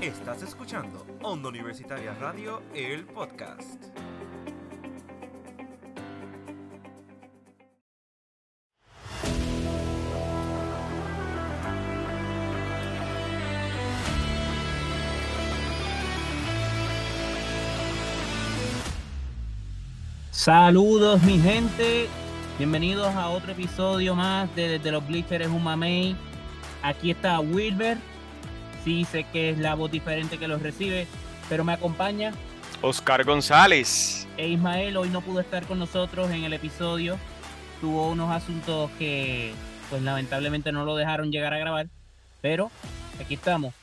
Estás escuchando Onda Universitaria Radio, el podcast. Saludos mi gente, bienvenidos a otro episodio más de Desde los Bleachers un mamey. Aquí está Wilber, sí sé que es la voz diferente que los recibe, pero me acompaña Oscar González. E Ismael hoy no pudo estar con nosotros en el episodio, tuvo unos asuntos que pues lamentablemente no lo dejaron llegar a grabar, pero aquí estamos.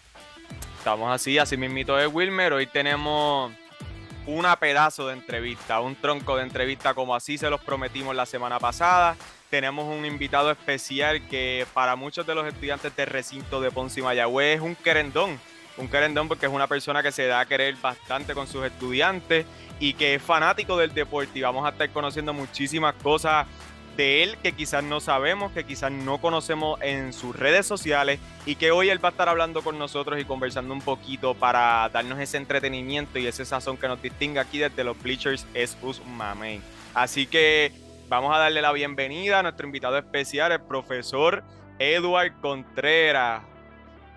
Estamos así, así mismito de Wilmer, hoy tenemos una pedazo de entrevista, un tronco de entrevista como así se los prometimos la semana pasada. Tenemos un invitado especial que para muchos de los estudiantes de recinto de Ponce y Mayagüez es un querendón. Un querendón porque es una persona que se da a querer bastante con sus estudiantes y que es fanático del deporte y vamos a estar conociendo muchísimas cosas de él que quizás no sabemos, que quizás no conocemos en sus redes sociales y que hoy él va a estar hablando con nosotros y conversando un poquito para darnos ese entretenimiento y ese sazón que nos distingue aquí desde los Bleachers es Usmame. Así que vamos a darle la bienvenida a nuestro invitado especial, el profesor Eduard Contreras.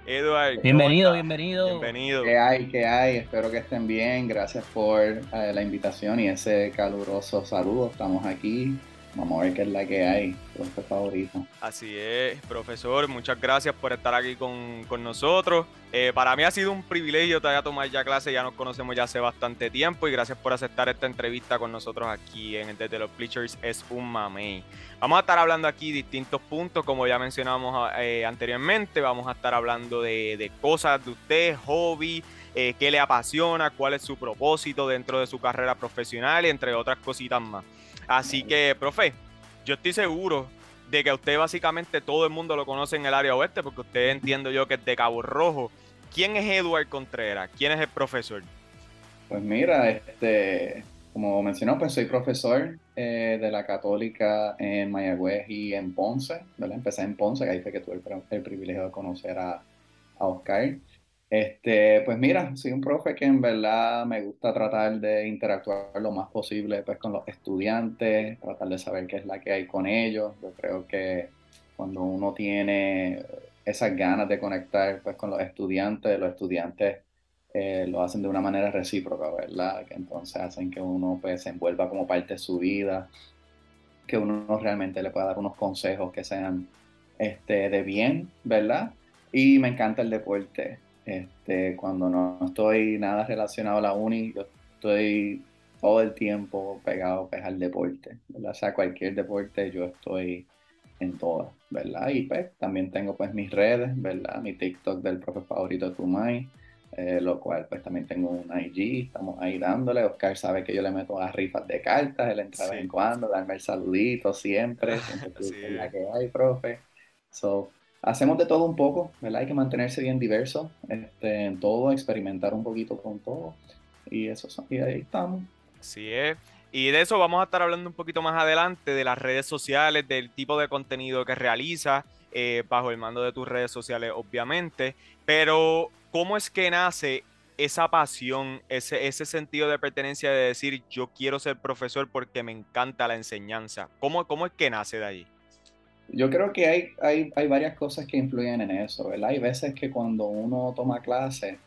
Eduard. Bienvenido, bienvenido. Bienvenido. ¿Qué hay? ¿Qué hay? Espero que estén bien. Gracias por eh, la invitación y ese caluroso saludo. Estamos aquí Vamos a ver qué es la que hay, profe favorito. Así es, profesor, muchas gracias por estar aquí con, nosotros. Eh, para mí ha sido un privilegio te haya tomar ya clase, ya nos conocemos ya hace bastante tiempo y gracias por aceptar esta entrevista con nosotros aquí en Desde los Bleachers es un mamey. Vamos a estar hablando aquí distintos puntos, como ya mencionamos eh, anteriormente, vamos a estar hablando de, cosas de usted, hobby, eh, qué le apasiona, cuál es su propósito dentro de su carrera profesional y entre otras cositas más. Así que, profe, yo estoy seguro de que a usted básicamente todo el mundo lo conoce en el área oeste, porque usted entiendo yo que es de Cabo Rojo. ¿Quién es Eduard Contreras? ¿Quién es el profesor? Pues mira, este, como mencionó, pues soy profesor eh, de la Católica en Mayagüez y en Ponce. Empecé en Ponce, que ahí fue que tuve el, privilegio de conocer a Oscar. Este, pues mira, soy un profe que en verdad me gusta tratar de interactuar lo más posible pues, con los estudiantes, tratar de saber qué es la que hay con ellos. Yo creo que cuando uno tiene esas ganas de conectar pues, con los estudiantes, los estudiantes eh, lo hacen de una manera recíproca, ¿verdad? Que entonces hacen que uno pues, se envuelva como parte de su vida, que uno realmente le pueda dar unos consejos que sean este, de bien, ¿verdad? Y me encanta el deporte. Este, cuando no estoy nada relacionado a la uni, yo estoy todo el tiempo pegado pues, al deporte, ¿verdad? O sea, cualquier deporte yo estoy en todas, ¿verdad? Y pues también tengo pues mis redes, ¿verdad? Mi TikTok del profe favorito Tumay, eh, lo cual pues también tengo un IG, estamos ahí dándole. Oscar sabe que yo le meto las rifas de cartas, él entra de vez en cuando, darme el saludito siempre, siempre la que hay, profe. So, hacemos de todo un poco, ¿verdad? Hay que mantenerse bien diverso este, en todo, experimentar un poquito con todo. Y eso y ahí estamos. Así es. Y de eso vamos a estar hablando un poquito más adelante, de las redes sociales, del tipo de contenido que realiza eh, bajo el mando de tus redes sociales, obviamente. Pero, ¿cómo es que nace esa pasión, ese, ese sentido de pertenencia de decir, yo quiero ser profesor porque me encanta la enseñanza? ¿Cómo, cómo es que nace de allí? Yo creo que hay, hay, hay, varias cosas que influyen en eso, ¿verdad? Hay veces que cuando uno toma clase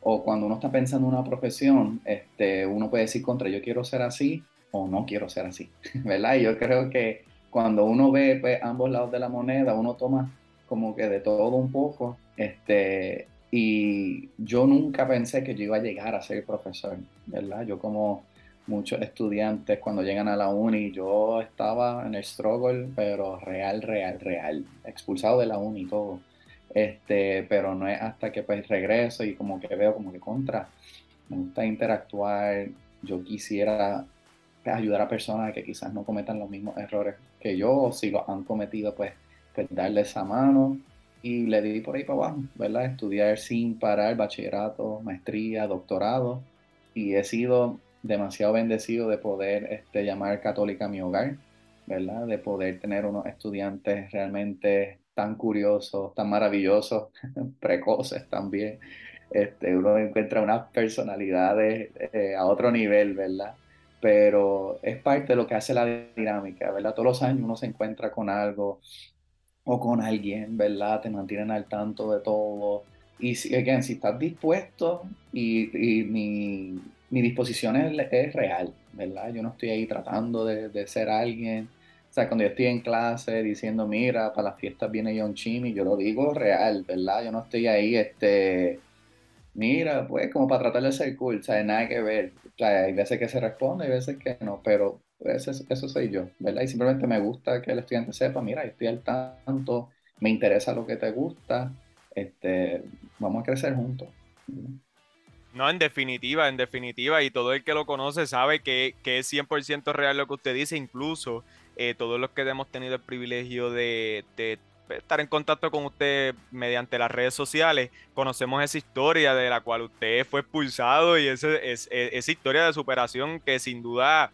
o cuando uno está pensando en una profesión, este, uno puede decir contra yo quiero ser así o no quiero ser así, ¿verdad? Y yo creo que cuando uno ve pues, ambos lados de la moneda, uno toma como que de todo un poco, este, y yo nunca pensé que yo iba a llegar a ser profesor, ¿verdad? Yo como muchos estudiantes cuando llegan a la uni, yo estaba en el struggle, pero real, real, real, expulsado de la uni todo. Este, pero no es hasta que pues regreso y como que veo como que contra, me gusta interactuar, yo quisiera pues, ayudar a personas que quizás no cometan los mismos errores que yo, o si los han cometido, pues, pues darle esa mano. Y le di por ahí para abajo, ¿verdad? Estudiar sin parar, bachillerato, maestría, doctorado. Y he sido demasiado bendecido de poder este, llamar católica mi hogar, ¿verdad? De poder tener unos estudiantes realmente tan curiosos, tan maravillosos, precoces también, este, uno encuentra unas personalidades eh, a otro nivel, ¿verdad? Pero es parte de lo que hace la dinámica, ¿verdad? Todos los años uno se encuentra con algo o con alguien, ¿verdad? Te mantienen al tanto de todo. Y again, si estás dispuesto y, mi, disposición es, real, ¿verdad? Yo no estoy ahí tratando de, ser alguien o sea, cuando yo estoy en clase diciendo, mira, para las fiestas viene John Chimmy, yo lo digo real, ¿verdad? Yo no estoy ahí, este, mira, pues como para tratar de ser cool, o nada que ver. O sea, hay veces que se responde, hay veces que no, pero eso, eso soy yo, ¿verdad? Y simplemente me gusta que el estudiante sepa, mira, estoy al tanto, me interesa lo que te gusta, este, vamos a crecer juntos. No, en definitiva, en definitiva, y todo el que lo conoce sabe que, que es 100% real lo que usted dice, incluso eh, todos los que hemos tenido el privilegio de, estar en contacto con usted mediante las redes sociales, conocemos esa historia de la cual usted fue expulsado y ese, es, e, esa historia de superación que sin duda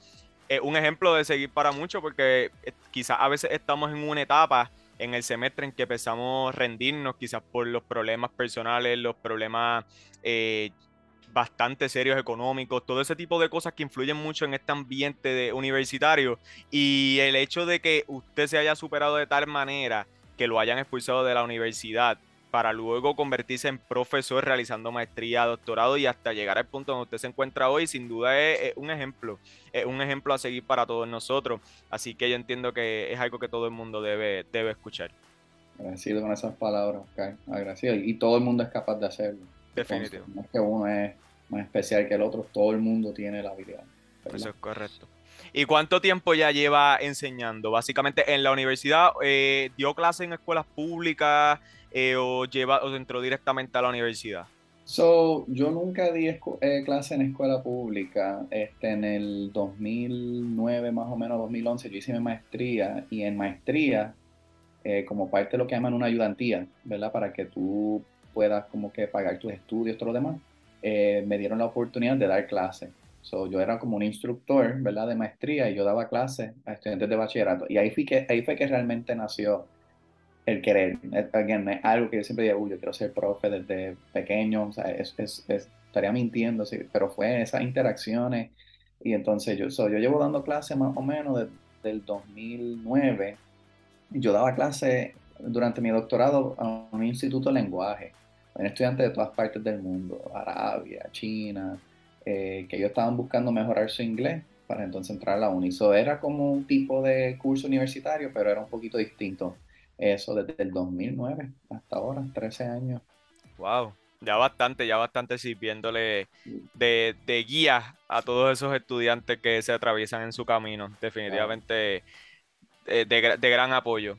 es un ejemplo de seguir para muchos porque eh, quizás a veces estamos en una etapa en el semestre en que empezamos a rendirnos quizás por los problemas personales, los problemas eh, bastante serios económicos, todo ese tipo de cosas que influyen mucho en este ambiente de universitario y el hecho de que usted se haya superado de tal manera que lo hayan expulsado de la universidad para luego convertirse en profesor realizando maestría, doctorado y hasta llegar al punto donde usted se encuentra hoy, sin duda es, un ejemplo, es un ejemplo a seguir para todos nosotros. Así que yo entiendo que es algo que todo el mundo debe, debe escuchar. Agradecido con esas palabras, okay. agradecido. Y todo el mundo es capaz de hacerlo. Definitivo. no es que uno es más especial que el otro, todo el mundo tiene la habilidad. Eso es correcto. ¿Y cuánto tiempo ya lleva enseñando? Básicamente en la universidad, eh, ¿dio clase en escuelas públicas eh, o, lleva, o entró directamente a la universidad? So, yo nunca di eh, clase en escuela pública. Este, en el 2009, más o menos 2011, yo hice mi maestría y en maestría, como parte de lo que llaman una ayudantía, ¿verdad? Para que tú puedas como que pagar tus estudios, todo lo demás eh, me dieron la oportunidad de dar clases. So, yo era como un instructor, ¿verdad? De maestría y yo daba clases a estudiantes de bachillerato. Y ahí, fui que, ahí fue que realmente nació el querer. Again, es algo que yo siempre digo, yo quiero ser profe desde pequeño, o sea, es, es, estaría mintiendo, sí, pero fue esas interacciones. Y entonces yo, yo llevo dando clases más o menos desde el 2009. Yo daba clases durante mi doctorado a un instituto de lenguaje estudiantes de todas partes del mundo, Arabia, China, eh, que ellos estaban buscando mejorar su inglés para entonces entrar a la uni. era como un tipo de curso universitario, pero era un poquito distinto. Eso desde el 2009 hasta ahora, 13 años. Wow, ya bastante, ya bastante sirviéndole de, de guía a todos esos estudiantes que se atraviesan en su camino. Definitivamente eh, de, de gran apoyo.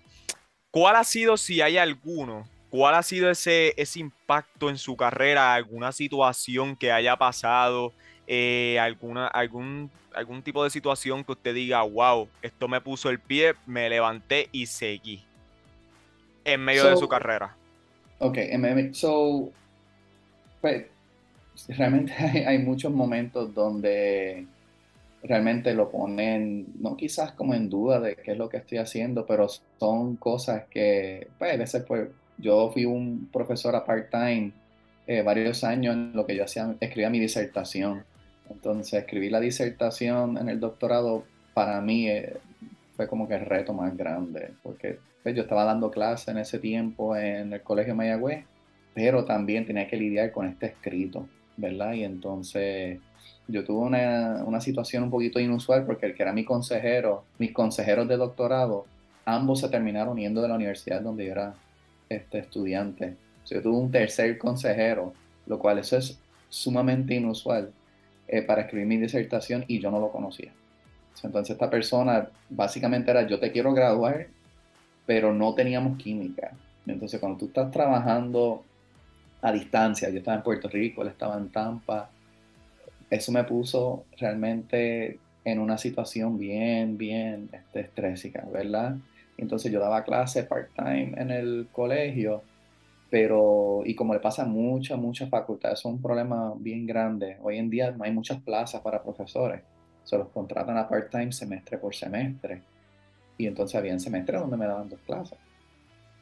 ¿Cuál ha sido, si hay alguno, ¿Cuál ha sido ese, ese impacto en su carrera? ¿Alguna situación que haya pasado? Eh, alguna, algún, algún tipo de situación que usted diga, wow, esto me puso el pie, me levanté y seguí en medio de su carrera. Ok, so, pues, realmente hay, muchos momentos donde realmente lo ponen, no quizás como en duda de qué es lo que estoy haciendo, pero son cosas que, pues, a veces pues, yo fui un profesor a part-time eh, varios años en lo que yo hacía, escribía mi disertación. Entonces, escribir la disertación en el doctorado para mí eh, fue como que el reto más grande, porque pues, yo estaba dando clases en ese tiempo en el Colegio Mayagüez, pero también tenía que lidiar con este escrito, ¿verdad? Y entonces yo tuve una, una situación un poquito inusual porque el que era mi consejero, mis consejeros de doctorado, ambos se terminaron yendo de la universidad donde yo era este, estudiante. yo tuve un tercer consejero, lo cual eso es sumamente inusual eh, para escribir mi disertación y yo no lo conocía. Entonces esta persona básicamente era yo te quiero graduar, pero no teníamos química. Entonces cuando tú estás trabajando a distancia, yo estaba en Puerto Rico, él estaba en Tampa, eso me puso realmente en una situación bien, bien este, estrésica, ¿verdad? Entonces yo daba clases part-time en el colegio, pero, y como le pasa a muchas, muchas facultades, es un problema bien grande. Hoy en día no hay muchas plazas para profesores. Se los contratan a part-time semestre por semestre. Y entonces había semestres donde me daban dos clases.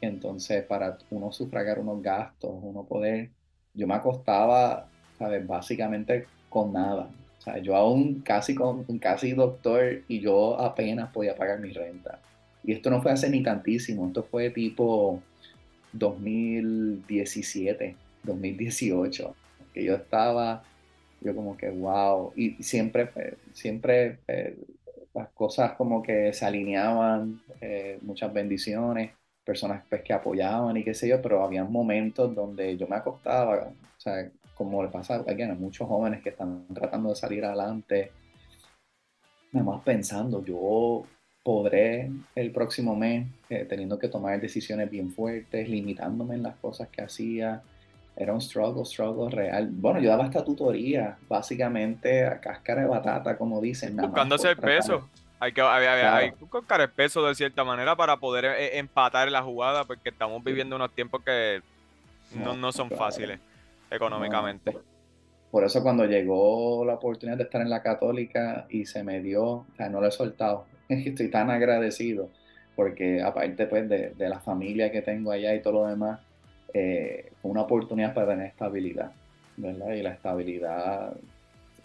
Entonces, para uno sufragar unos gastos, uno poder yo me acostaba, ¿sabes? Básicamente con nada. O sea, yo aún casi con casi doctor y yo apenas podía pagar mi renta. Y esto no fue hace ni tantísimo, esto fue tipo 2017, 2018, que yo estaba, yo como que wow, y siempre, eh, siempre eh, las cosas como que se alineaban, eh, muchas bendiciones, personas pues, que apoyaban y qué sé yo, pero había momentos donde yo me acostaba, o sea, como le pasa a muchos jóvenes que están tratando de salir adelante, nada más pensando, yo podré el próximo mes eh, teniendo que tomar decisiones bien fuertes, limitándome en las cosas que hacía. Era un struggle, struggle real. Bueno, yo daba esta tutoría, básicamente a cáscara de batata, como dicen. Buscándose el peso. Hay que, hay, buscar el peso de cierta manera para poder eh, empatar la jugada, porque estamos viviendo unos tiempos que no, no son fáciles económicamente. por eso cuando llegó la oportunidad de estar en la católica y se me dio, o sea, no lo he soltado, estoy tan agradecido porque aparte pues de, la familia que tengo allá y todo lo demás, eh, una oportunidad para tener estabilidad, ¿verdad? Y la estabilidad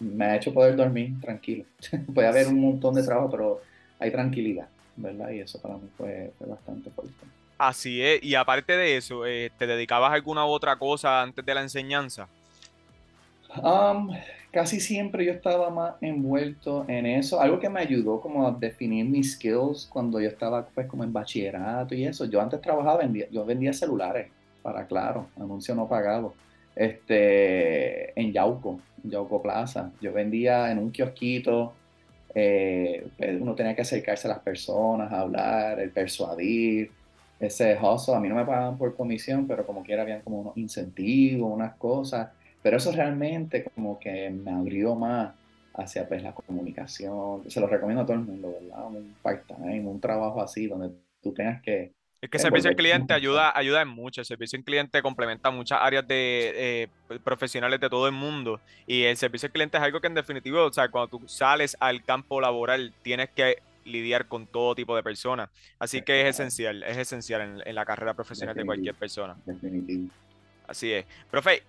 me ha hecho poder dormir tranquilo. Puede haber un montón de trabajo, pero hay tranquilidad, ¿verdad? Y eso para mí fue, bastante fuerte. Así es, y aparte de eso, eh, ¿te dedicabas a alguna otra cosa antes de la enseñanza? Um, casi siempre yo estaba más envuelto en eso. Algo que me ayudó como a definir mis skills cuando yo estaba pues como en bachillerato y eso. Yo antes trabajaba, vendía, yo vendía celulares, para claro, anuncio no pagado, este, en Yauco, en Yauco Plaza. Yo vendía en un kiosquito, eh, pues, uno tenía que acercarse a las personas, hablar, persuadir, ese hustle. A mí no me pagaban por comisión, pero como quiera habían como unos incentivos, unas cosas pero eso realmente como que me abrió más hacia pues, la comunicación. Se lo recomiendo a todo el mundo, ¿verdad? Un part-time, un trabajo así donde tú tengas que... Es que el servicio al cliente ayuda, ayuda en mucho. El servicio al cliente complementa muchas áreas de eh, profesionales de todo el mundo. Y el servicio al cliente es algo que en definitivo, o sea, cuando tú sales al campo laboral, tienes que lidiar con todo tipo de personas. Así que es esencial, es esencial en, la carrera profesional de cualquier persona. Definitivo. Así es. Profe,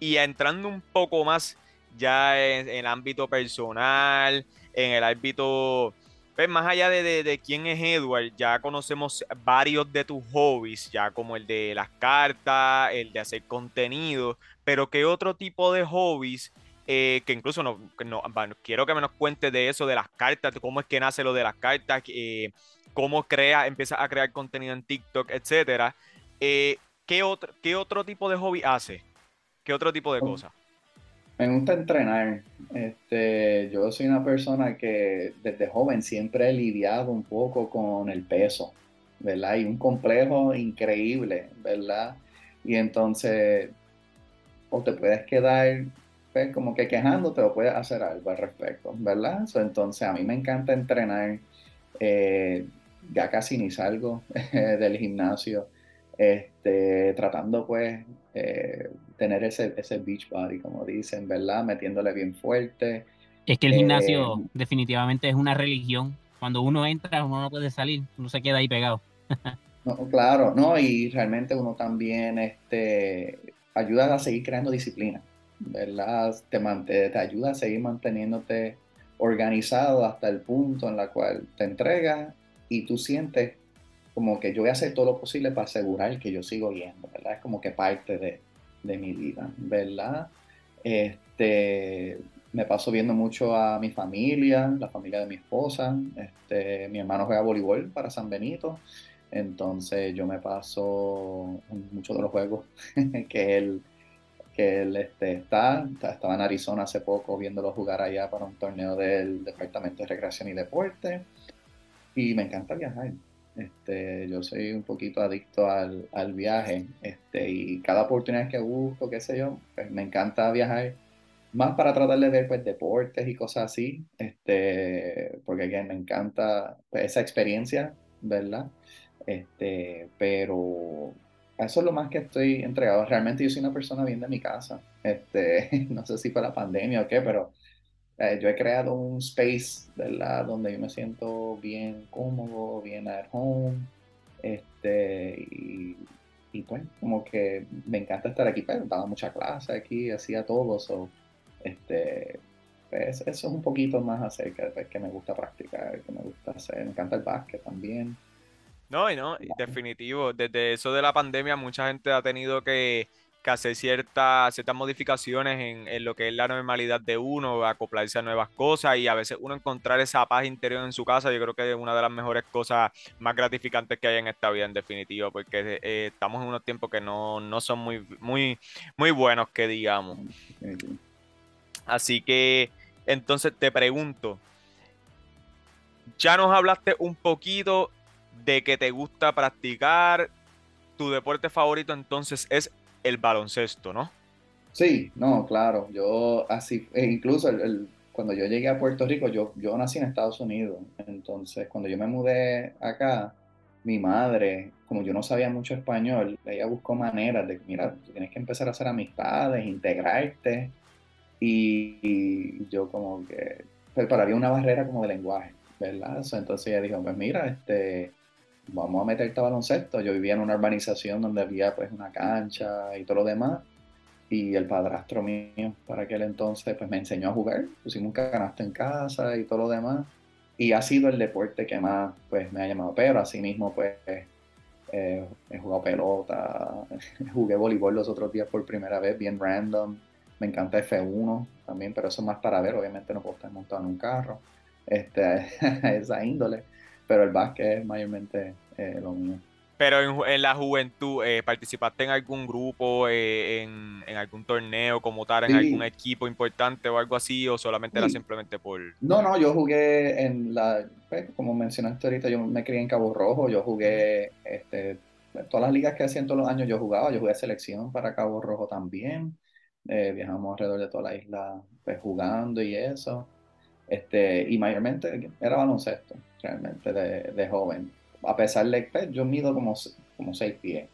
y entrando un poco más ya en, el ámbito personal, en el ámbito, pues más allá de, de, quién es Edward, ya conocemos varios de tus hobbies, ya como el de las cartas, el de hacer contenido, pero ¿qué otro tipo de hobbies? Eh, que incluso no, quiero que me nos cuentes de eso, de las cartas, cómo es que nace lo de las cartas, eh, cómo crea, empieza a crear contenido en TikTok, etcétera. Eh, ¿qué, otro, ¿Qué otro tipo de hobby hace? ¿Qué otro tipo de cosas? Me gusta entrenar. Este, yo soy una persona que desde joven siempre he lidiado un poco con el peso, ¿verdad? Y un complejo increíble, ¿verdad? Y entonces, o te puedes quedar pues, como que quejándote o puedes hacer algo al respecto, ¿verdad? entonces, a mí me encanta entrenar. Eh, ya casi ni salgo del gimnasio, este, tratando pues eh, tener ese, ese beach body, como dicen, ¿verdad? Metiéndole bien fuerte. Es que el gimnasio eh, definitivamente es una religión. Cuando uno entra, uno no puede salir, uno se queda ahí pegado. no, claro, no, y realmente uno también este, ayuda a seguir creando disciplina, ¿verdad? Te, te ayuda a seguir manteniéndote organizado hasta el punto en la cual te entregas y tú sientes como que yo voy a hacer todo lo posible para asegurar que yo sigo yendo, ¿verdad? Es como que parte de, de mi vida, ¿verdad? Este, me paso viendo mucho a mi familia, la familia de mi esposa. Este, mi hermano juega voleibol para San Benito, entonces yo me paso muchos de los juegos que él, que él este, está. Estaba en Arizona hace poco viéndolo jugar allá para un torneo del Departamento de Recreación y Deporte. Y me encanta viajar. Este, yo soy un poquito adicto al, al, viaje este, y cada oportunidad que busco, qué sé yo, pues me encanta viajar más para tratar de ver pues, deportes y cosas así, este, porque me encanta pues, esa experiencia, ¿verdad? Este, pero eso es lo más que estoy entregado. Realmente yo soy una persona bien de mi casa. Este, no sé si fue la pandemia o qué, pero eh, yo he creado un space, ¿verdad? Donde yo me siento bien cómodo, bien at home. Este, y y pues como que me encanta estar aquí, pero pues, daba mucha clase aquí, hacía todo, so, este, pues, eso es un poquito más acerca de pues, que me gusta practicar, que me gusta hacer, me encanta el básquet también. No, y no, definitivo, desde eso de la pandemia mucha gente ha tenido que que hacer ciertas, modificaciones en, lo que es la normalidad de uno, acoplarse a nuevas cosas y a veces uno encontrar esa paz interior en su casa, yo creo que es una de las mejores cosas más gratificantes que hay en esta vida, en definitiva, porque eh, estamos en unos tiempos que no, son muy, muy, muy buenos, que digamos. Así que, entonces te pregunto, ya nos hablaste un poquito de que te gusta practicar, tu deporte favorito entonces es el baloncesto, ¿no? Sí, no, claro. Yo así, e incluso cuando yo llegué a Puerto Rico, yo, yo nací en Estados Unidos. Entonces, cuando yo me mudé acá, mi madre, como yo no sabía mucho español, ella buscó maneras de, mira, tienes que empezar a hacer amistades, integrarte. Y, yo como que, pero, había una barrera como de lenguaje, ¿verdad? Entonces ella dijo, pues mira, este, vamos a meterte a baloncesto. Yo vivía en una urbanización donde había pues una cancha y todo lo demás. Y el padrastro mío para aquel entonces pues me enseñó a jugar. Pusimos un canasto en casa y todo lo demás. Y ha sido el deporte que más pues me ha llamado. Pero así mismo pues eh, he jugado pelota, jugué voleibol los otros días por primera vez, bien random. Me encanta F1 también, pero eso es más para ver. Obviamente no puedo estar montado en un carro. Este, esa índole pero el básquet es mayormente eh, lo mío. Pero en, la juventud, eh, ¿participaste en algún grupo, eh, en, algún torneo como tal, en algún equipo importante o algo así, o solamente era simplemente por...? No, no, yo jugué en la, pues, como mencionaste ahorita, yo me crié en Cabo Rojo, yo jugué, este, todas las ligas que hacían todos los años yo jugaba, yo jugué selección para Cabo Rojo también, viajamos alrededor de toda la isla pues, jugando y eso, este, y mayormente era baloncesto realmente de, joven. A pesar de que pues, yo mido como, como seis pies.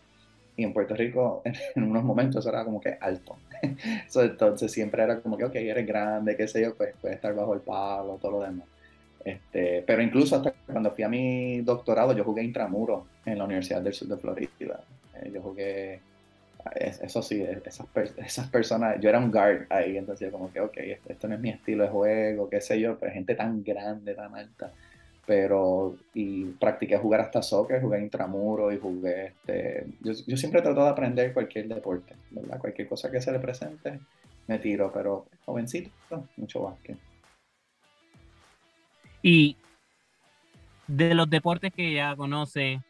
Y en Puerto Rico en, unos momentos era como que alto. entonces siempre era como que, ok, eres grande, qué sé yo, pues puedes estar bajo el palo, todo lo demás. Este, pero incluso hasta cuando fui a mi doctorado, yo jugué intramuro en la Universidad del Sur de Florida. Eh, yo jugué, eso sí, esas, esas personas, yo era un guard ahí, entonces como que, ok, esto, no es mi estilo de juego, qué sé yo, pero gente tan grande, tan alta pero y practiqué jugar hasta soccer, jugué intramuro y jugué, este, yo, yo siempre trato de aprender cualquier deporte, ¿verdad? Cualquier cosa que se le presente, me tiro, pero jovencito, mucho básquet. Y de los deportes que ya conoce,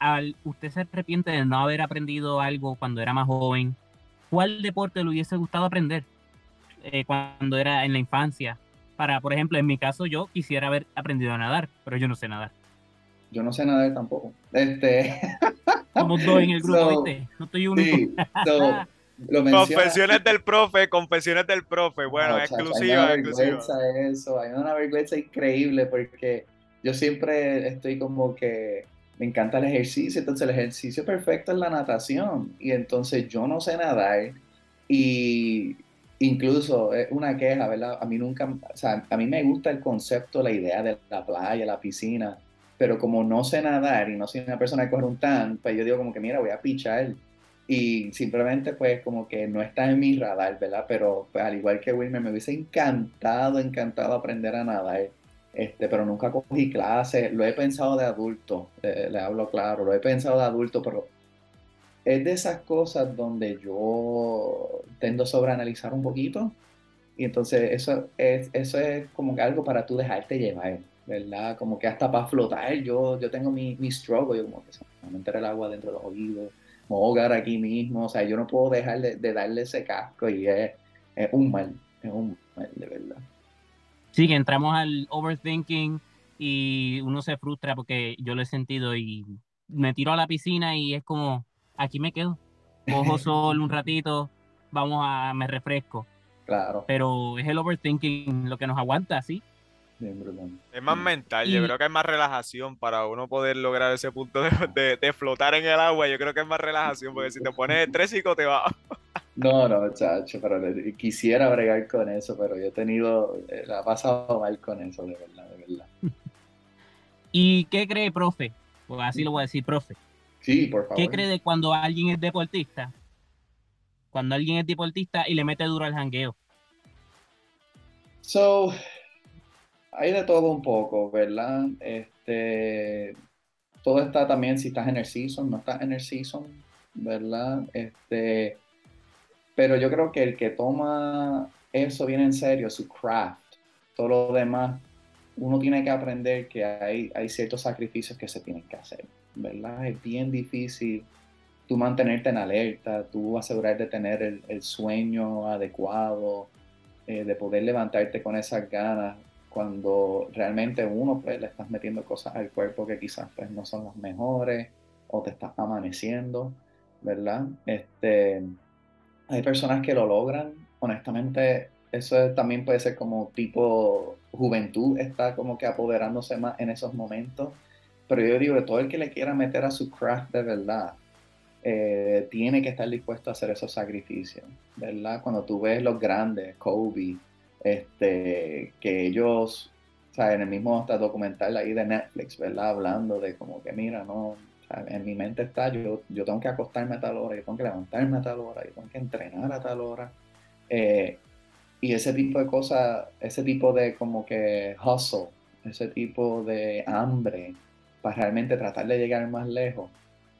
al, ¿usted se arrepiente de no haber aprendido algo cuando era más joven? ¿Cuál deporte le hubiese gustado aprender eh, cuando era en la infancia? para, por ejemplo, en mi caso yo quisiera haber aprendido a nadar, pero yo no sé nadar. Yo no sé nadar tampoco. Este... Somos dos en el grupo, No estoy único. Sí, confesiones del profe, confesiones del profe. Bueno, exclusiva, hay una exclusiva. Eso, hay una vergüenza increíble porque yo siempre estoy como que me encanta el ejercicio, entonces el ejercicio perfecto es la natación y entonces yo no sé nadar y Incluso es una queja, ¿verdad? A mí nunca, o sea, a mí me gusta el concepto, la idea de la playa, la piscina, pero como no sé nadar y no soy una persona que corre un tan, pues yo digo como que mira, voy a pichar y simplemente pues como que no está en mi radar, ¿verdad? Pero pues al igual que Wilmer, me hubiese encantado, encantado aprender a nadar, este, pero nunca cogí clases, lo he pensado de adulto, le hablo claro, lo he pensado de adulto, pero es de esas cosas donde yo tendo a sobreanalizar un poquito y entonces eso es, eso es como que algo para tú dejarte llevar, ¿verdad? Como que hasta para flotar, yo, yo tengo mi, mi struggle, yo como que se me meter el agua dentro de los oídos, me ahogar aquí mismo, o sea, yo no puedo dejar de, darle ese casco y es, un mal, es un mal, de verdad. Sí, que entramos al overthinking y uno se frustra porque yo lo he sentido y me tiro a la piscina y es como, aquí me quedo. Cojo sol un ratito, vamos a, me refresco. Claro. Pero es el overthinking lo que nos aguanta, ¿sí? es más mental, yo creo que es más relajación para uno poder lograr ese punto de, de, flotar en el agua. Yo creo que es más relajación, porque si te pones estrésico te va. No, no, chacho, pero quisiera bregar con eso, pero yo he tenido, eh, la he pasado mal con eso, de verdad, de verdad. ¿Y qué cree, profe? Pues así lo voy a decir, profe Sí, por favor. ¿Qué cree de cuando alguien es deportista? Cuando alguien es deportista y le mete duro al jangueo. So, hay de todo un poco, ¿verdad? Este, todo está también si estás en el season, no estás en el season, ¿verdad? Este, pero yo creo que el que toma eso bien en serio, su craft, todo lo demás, uno tiene que aprender que hay, hay ciertos sacrificios que se tienen que hacer, ¿verdad? Es bien difícil tú mantenerte en alerta, tú asegurar de tener el, el sueño adecuado, eh, de poder levantarte con esas ganas cuando realmente uno pues le estás metiendo cosas al cuerpo que quizás pues no son las mejores o te estás amaneciendo, ¿verdad? Este, hay personas que lo logran, honestamente eso también puede ser como tipo juventud está como que apoderándose más en esos momentos, pero yo digo todo el que le quiera meter a su craft de verdad, eh, tiene que estar dispuesto a hacer esos sacrificios, ¿verdad? Cuando tú ves los grandes, Kobe, este, que ellos, o sea, en el mismo hasta documental ahí de Netflix, ¿verdad? Hablando de como que, mira, no, en mi mente está, yo, yo tengo que acostarme a tal hora, yo tengo que levantarme a tal hora, yo tengo que entrenar a tal hora. Eh, y ese tipo de cosas, ese tipo de como que hustle, ese tipo de hambre para realmente tratar de llegar más lejos,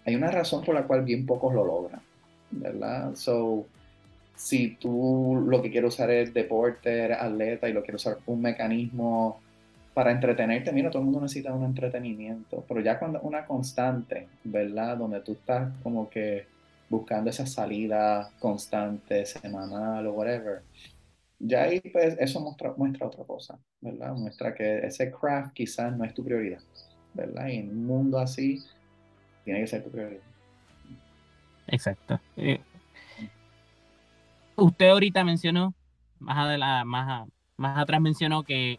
hay una razón por la cual bien pocos lo logran, ¿verdad? So, si tú lo que quieres usar es deporte, eres atleta y lo quieres usar un mecanismo para entretenerte, mira, todo el mundo necesita un entretenimiento, pero ya cuando una constante, ¿verdad? Donde tú estás como que buscando esa salida constante, semanal o whatever, ya ahí pues eso muestra, otra cosa, ¿verdad? Muestra que ese craft quizás no es tu prioridad, ¿verdad? Y en un mundo así, tiene que ser tu prioridad. Exacto. Eh, usted ahorita mencionó, más, la más, más atrás mencionó que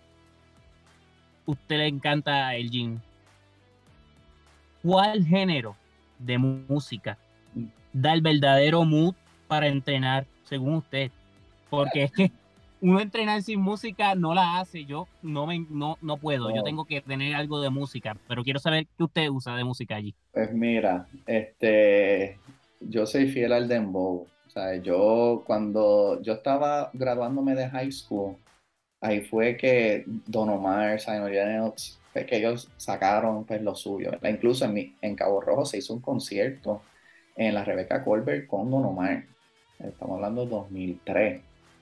usted le encanta el gym. ¿Cuál género de música da el verdadero mood para entrenar, según usted? Porque es que uno entrenar sin música no la hace. Yo no me no, no puedo. Yo tengo que tener algo de música, pero quiero saber qué usted usa de música allí. Pues mira, este, yo soy fiel al dembow. O sea, yo cuando yo estaba graduándome de high school, ahí fue que Don Omar, Simon que ellos sacaron pues lo suyo. Incluso en, Cabo Rojo se hizo un concierto en la Rebecca Colbert con Don Omar. Estamos hablando de 2003.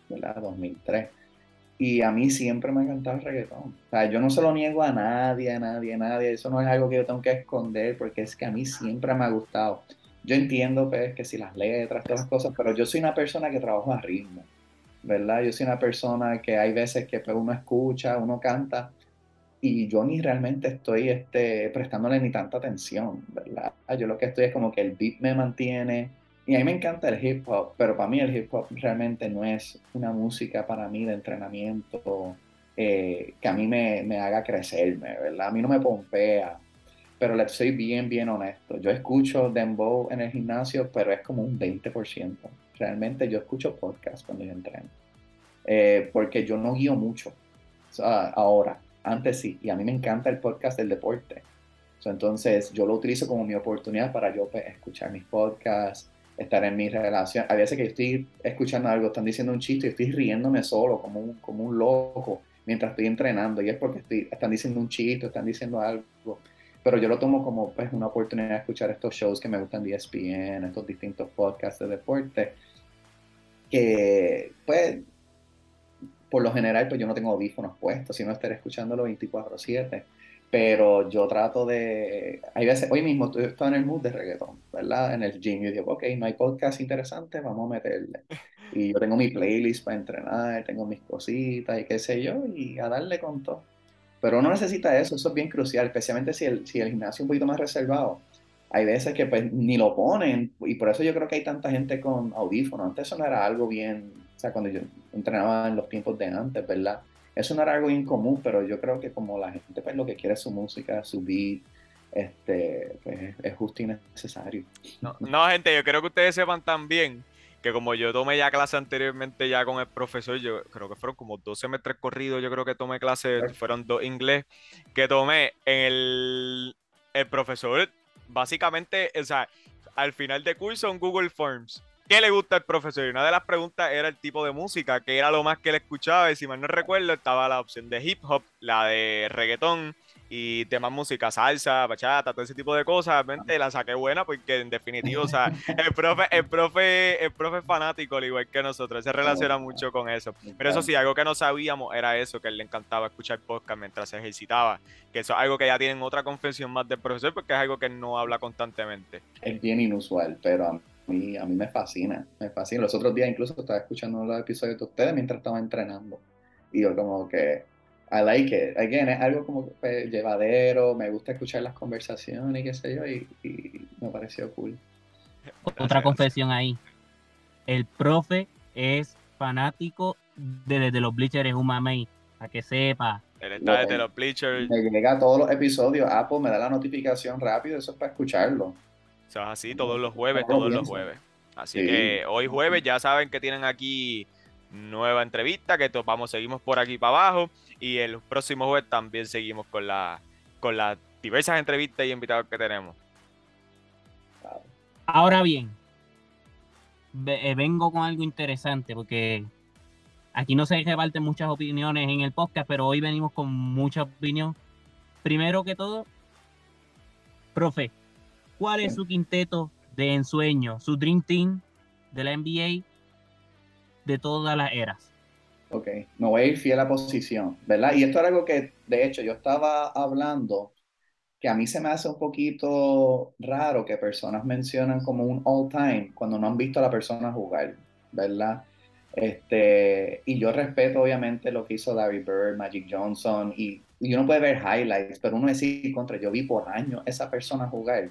¿verdad? 2003. Y a mí siempre me ha encantado el reggaetón. O sea, yo no se lo niego a nadie, a nadie, a nadie. Eso no es algo que yo tengo que esconder porque es que a mí siempre me ha gustado. Yo entiendo pues, que si las letras, todas las cosas, pero yo soy una persona que trabaja a ritmo, ¿verdad? Yo soy una persona que hay veces que pues, uno escucha, uno canta y yo ni realmente estoy este, prestándole ni tanta atención, ¿verdad? Yo lo que estoy es como que el beat me mantiene, y a mí me encanta el hip hop, pero para mí el hip hop realmente no es una música para mí de entrenamiento eh, que a mí me, me, haga crecerme, ¿verdad? A mí no me pompea, pero le soy bien, bien honesto. Yo escucho Dembow en el gimnasio, pero es como un 20%. Realmente yo escucho podcast cuando yo entreno, eh, porque yo no guío mucho ahora, antes sí, y a mí me encanta el podcast del deporte. entonces yo lo utilizo como mi oportunidad para yo pues, escuchar mis podcasts, estar en mi relación. A veces que estoy escuchando algo, están diciendo un chiste y estoy riéndome solo, como un, como un loco, mientras estoy entrenando. Y es porque estoy, están diciendo un chiste, están diciendo algo. Pero yo lo tomo como pues, una oportunidad de escuchar estos shows que me gustan de ESPN, estos distintos podcasts de deporte. Que, pues, por lo general, pues yo no tengo audífonos puestos, sino estar escuchándolo 24-7 pero yo trato de, hay veces, hoy mismo estoy en el mood de reggaetón, ¿verdad? En el gym, yo digo, ok, no hay podcast interesante, vamos a meterle. Y yo tengo mi playlist para entrenar, tengo mis cositas y qué sé yo, y a darle con todo. Pero uno necesita eso, eso es bien crucial, especialmente si el, si el gimnasio es un poquito más reservado. Hay veces que pues ni lo ponen, y por eso yo creo que hay tanta gente con audífonos. Antes eso no era algo bien, o sea, cuando yo entrenaba en los tiempos de antes, ¿verdad? eso no era algo incomún, pero yo creo que como la gente pues lo que quiere es su música, su beat, este, pues es justo y necesario. No, no, gente, yo creo que ustedes sepan también que como yo tomé ya clase anteriormente ya con el profesor, yo creo que fueron como dos semestres corridos, yo creo que tomé clase, fueron dos inglés, que tomé en el, el profesor básicamente, o sea, al final de curso en Google Forms. ¿Qué le gusta al profesor? Y una de las preguntas era el tipo de música, que era lo más que él escuchaba. Y si mal no recuerdo, estaba la opción de hip hop, la de reggaetón y temas música, salsa, bachata, todo ese tipo de cosas. Realmente la saqué buena porque en definitiva, o sea, el profe, el profe, el profe es fanático, al igual que nosotros, se relaciona mucho con eso. Pero eso sí, algo que no sabíamos era eso, que él le encantaba escuchar podcast mientras se ejercitaba. Que eso es algo que ya tienen otra confesión más del profesor porque es algo que no habla constantemente. Es bien inusual, pero mí, a mí me fascina, me fascina. Los otros días incluso estaba escuchando los episodios de ustedes mientras estaba entrenando. Y yo como que, I like it. Again, es algo como pues, llevadero, me gusta escuchar las conversaciones y qué sé yo, y, me pareció cool. Otra confesión ahí. El profe es fanático de desde los bleachers un mamey, a que sepa. Él está desde los bleachers. Me llega a todos los episodios, Apple me da la notificación rápido, eso es para escucharlo. Eso es así todos los jueves, todos los jueves. Así que hoy jueves ya saben que tienen aquí nueva entrevista, que vamos, seguimos por aquí para abajo. Y el próximo jueves también seguimos con, la, con las diversas entrevistas y invitados que tenemos. Ahora bien, eh, vengo con algo interesante porque aquí no se reparten muchas opiniones en el podcast, pero hoy venimos con mucha opinión. Primero que todo, profe, ¿Cuál es su quinteto de ensueño, su Dream Team de la NBA de todas las eras? Ok, me voy a ir fiel a la posición, ¿verdad? Y esto es algo que, de hecho, yo estaba hablando que a mí se me hace un poquito raro que personas mencionan como un all time cuando no han visto a la persona jugar, ¿verdad? Este, y yo respeto obviamente lo que hizo Larry Bird, Magic Johnson, y, y uno puede ver highlights, pero uno decir contra, yo vi por años esa persona jugar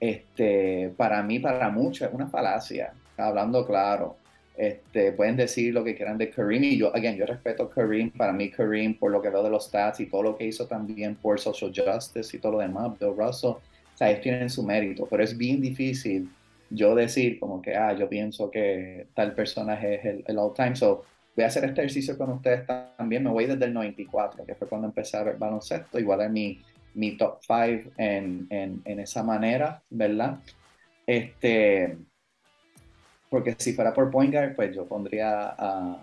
este, para mí, para muchos, es una falacia, hablando claro. Este, pueden decir lo que quieran de Kareem y yo, again, yo respeto a Kareem, para mí Kareem por lo que veo de los stats y todo lo que hizo también por social justice y todo lo demás, Bill Russell, o sea, ellos tienen su mérito, pero es bien difícil yo decir como que, ah, yo pienso que tal personaje es el, el all time, so voy a hacer este ejercicio con ustedes también, me voy desde el 94, que fue cuando empecé a ver baloncesto, igual a mi mi top 5 en, en, esa manera, ¿verdad? Este, porque si fuera por point guard, pues yo pondría a,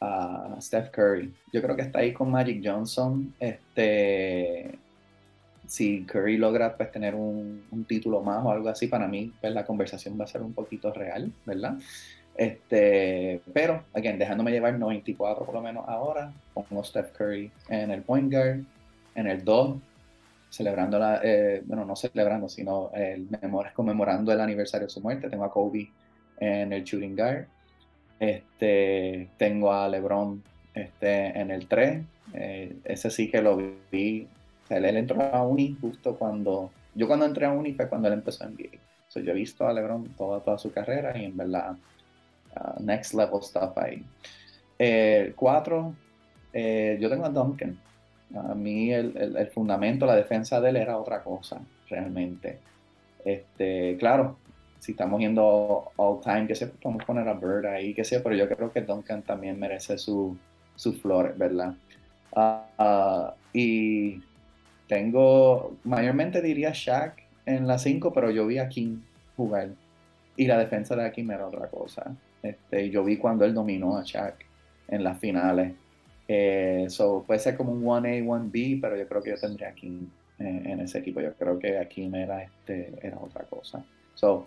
a Steph Curry. Yo creo que está ahí con Magic Johnson. Este, si Curry logra pues, tener un, un, título más o algo así, para mí pues, la conversación va a ser un poquito real, ¿verdad? Este, pero, again, dejándome llevar 94 por lo menos ahora, pongo Steph Curry en el point guard, en el 2 celebrando, la, eh, bueno, no celebrando, sino el conmemorando el aniversario de su muerte. Tengo a Kobe en el shooting guard. Este, tengo a LeBron este, en el 3. Eh, ese sí que lo vi. él entró a Uni justo cuando. Yo cuando entré a Uni fue cuando él empezó en NBA. So, yo he visto a LeBron toda, toda su carrera y en verdad, uh, next level stuff ahí. El 4, eh, yo tengo a Duncan. A mí el, el, fundamento, la defensa de él era otra cosa, realmente. Este, claro, si estamos yendo all time, que sé, podemos poner a Bird ahí, que sé, pero yo creo que Duncan también merece su, su flor, ¿verdad? Ah, y tengo, mayormente diría Shaq en la 5, pero yo vi a King jugar. Y la defensa de King era otra cosa. Este, yo vi cuando él dominó a Shaq en las finales. Eh, so, puede ser como un 1A, 1B, pero yo creo que yo tendría aquí eh, en ese equipo. Yo creo que aquí era, este, era otra cosa. So,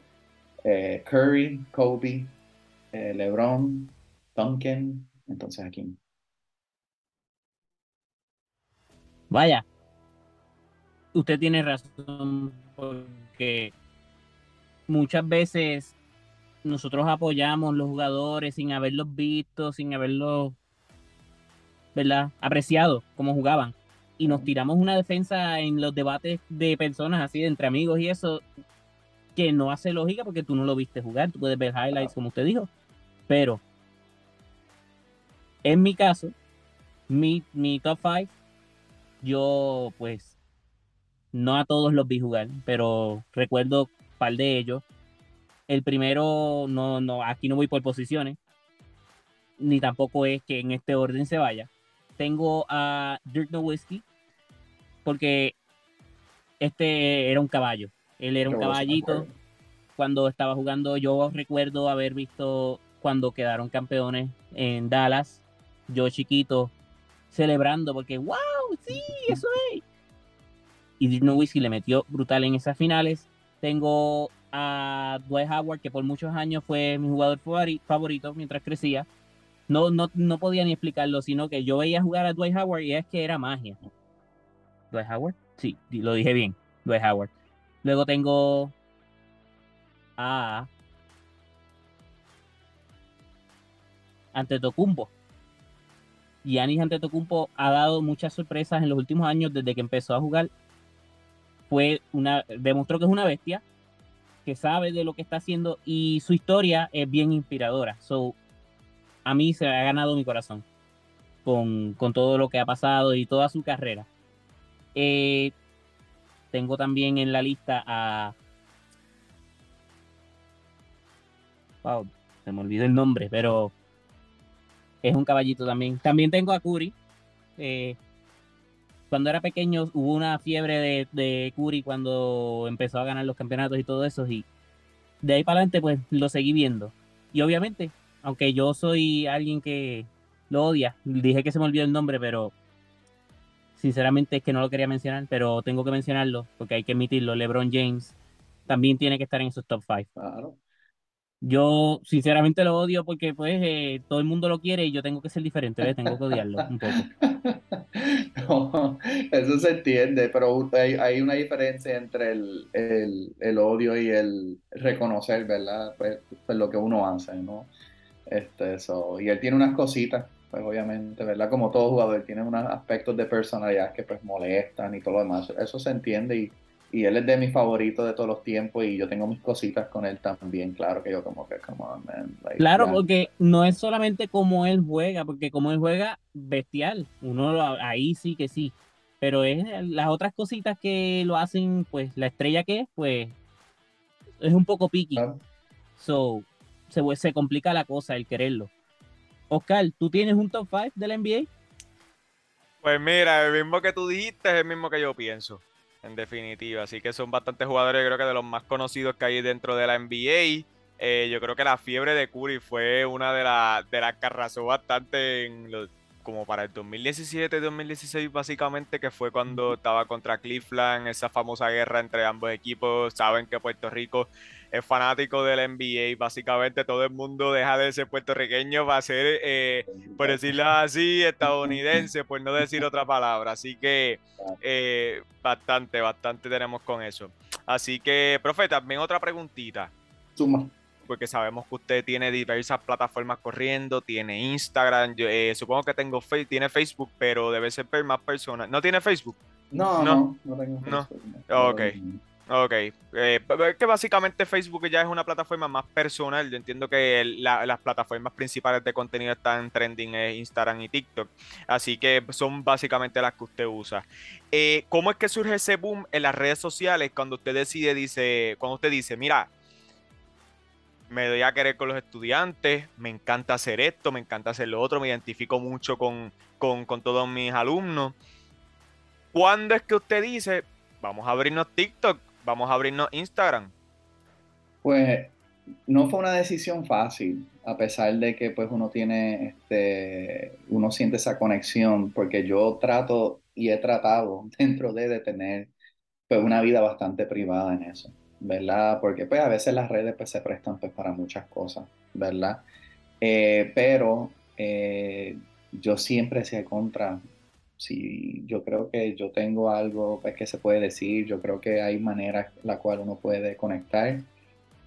eh, Curry, Kobe, LeBron, Duncan, entonces aquí. Vaya, usted tiene razón porque muchas veces nosotros apoyamos los jugadores sin haberlos visto, sin haberlos ¿verdad? Apreciado cómo jugaban. Y nos tiramos una defensa en los debates de personas así, entre amigos y eso, que no hace lógica porque tú no lo viste jugar. Tú puedes ver highlights, como usted dijo. Pero, en mi caso, mi, mi top 5, yo pues no a todos los vi jugar, pero recuerdo un par de ellos. El primero, no, no, aquí no voy por posiciones, ni tampoco es que en este orden se vaya tengo a Dirk Nowitzki porque este era un caballo. Él era un Yo caballito. Cuando estaba jugando, yo recuerdo haber visto cuando quedaron campeones en Dallas, yo chiquito, celebrando porque, wow, sí, eso es. Y Dirk Nowitzki le metió brutal en esas finales. Tengo a Dwight Howard, que por muchos años fue mi jugador favori- favorito mientras crecía. No, no, no podía ni explicarlo, sino que yo veía jugar a Dwight Howard y es que era magia. ¿Dwight Howard? Sí, lo dije bien. Dwight Howard. Luego tengo a Antetokounmpo. Giannis Antetokounmpo ha dado muchas sorpresas en los últimos años desde que empezó a jugar. Fue una demostró que es una bestia, que sabe de lo que está haciendo y su historia es bien inspiradora. So, a mí se ha ganado mi corazón con, con todo lo que ha pasado y toda su carrera. Eh, tengo también en la lista a. Wow, se me olvidó el nombre, pero es un caballito también. También tengo a Curry. eh, cuando era pequeño hubo una fiebre de, de Curry cuando empezó a ganar los campeonatos y todo eso. Y de ahí para adelante, pues lo seguí viendo. Y obviamente, aunque yo soy alguien que lo odia, dije que se me olvidó el nombre, pero sinceramente es que no lo quería mencionar, pero tengo que mencionarlo porque hay que admitirlo. LeBron James también tiene que estar en esos top 5. Claro. Yo sinceramente lo odio porque pues eh, todo el mundo lo quiere y yo tengo que ser diferente, ¿ves? tengo que odiarlo un poco. No, eso se entiende, pero hay, hay una diferencia entre el, el, el odio y el reconocer, ¿verdad? Pues, pues lo que uno hace, ¿no? Este, so, y él tiene unas cositas, pues obviamente, ¿verdad? Como todo jugador, tiene unos aspectos de personalidad que pues molestan y todo lo demás. Eso se entiende y, y él es de mis favoritos de todos los tiempos y yo tengo mis cositas con él también, claro que yo como que, come on, man. like, Claro, porque no es solamente como él juega, porque como él juega, bestial. Uno lo- ahí sí que sí. Pero es las otras cositas que lo hacen, pues, la estrella que es, pues, es un poco. Claro. So, se, se complica la cosa el quererlo. Oscar, ¿tú tienes un top 5 de la NBA? Pues mira, el mismo que tú dijiste es el mismo que yo pienso, en definitiva. Así que son bastantes jugadores, yo creo que de los más conocidos que hay dentro de la NBA. Eh, yo creo que la fiebre de Curry fue una de las de las que arrasó bastante en los- como para el 2017, 2016 básicamente, que fue cuando estaba contra Cleveland, esa famosa guerra entre ambos equipos. Saben que Puerto Rico es fanático del NBA, básicamente todo el mundo deja de ser puertorriqueño para ser eh, por decirlo así, estadounidense, por no decir otra palabra. Así que eh, bastante, bastante tenemos con eso. Así que, profe, también otra preguntita, Suma. Porque sabemos que usted tiene diversas plataformas corriendo, tiene Instagram, yo, eh, supongo que tengo tiene Facebook, pero debe ser más personas. ¿No tiene Facebook? No, No. no, no tengo No. Facebook, Ah, ok. Ok, eh, que básicamente Facebook ya es una plataforma más personal. Yo entiendo que la- las plataformas principales de contenido están trending es Instagram y TikTok, así que son básicamente las que usted usa. Eh, ¿Cómo es que surge ese boom en las redes sociales cuando usted decide, dice, cuando usted dice, mira, me doy a querer con los estudiantes, me encanta hacer esto, me encanta hacer lo otro, me identifico mucho con, con, con todos mis alumnos? ¿Cuándo es que usted dice, vamos a abrirnos TikTok, vamos a abrirnos Instagram? Pues no fue una decisión fácil, a pesar de que pues uno tiene, este, uno siente esa conexión, porque yo trato y he tratado dentro de, de tener pues una vida bastante privada en eso, ¿verdad? Porque pues a veces las redes pues se prestan pues para muchas cosas, ¿verdad? Eh, pero eh, yo siempre decía contra, si yo creo que yo tengo algo pues, que se puede decir, yo creo que hay maneras la cual uno puede conectar.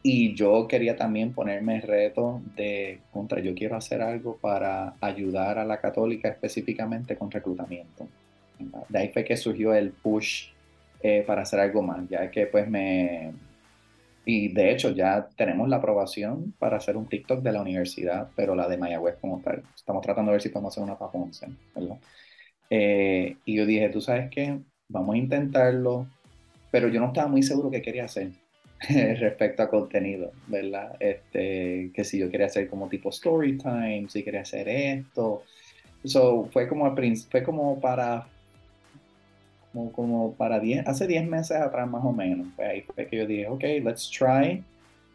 Y yo quería también ponerme el reto de contra, yo quiero hacer algo para ayudar a la católica específicamente con reclutamiento. ¿verdad? De ahí fue que surgió el push eh, para hacer algo más, ya que pues me... Y de hecho ya tenemos la aprobación para hacer un TikTok de la universidad, pero la de Mayagüez como tal. Estamos tratando de ver si podemos hacer una para Ponce, ¿verdad? Eh, y yo dije, tú sabes qué, vamos a intentarlo, pero yo no estaba muy seguro qué quería hacer respecto a contenido, ¿verdad? Este, que si yo quería hacer como tipo story time, si quería hacer esto. So, fue como, fue como para como, como para 10, hace 10 meses atrás más o menos. Pues ahí fue que yo dije, ok, let's try,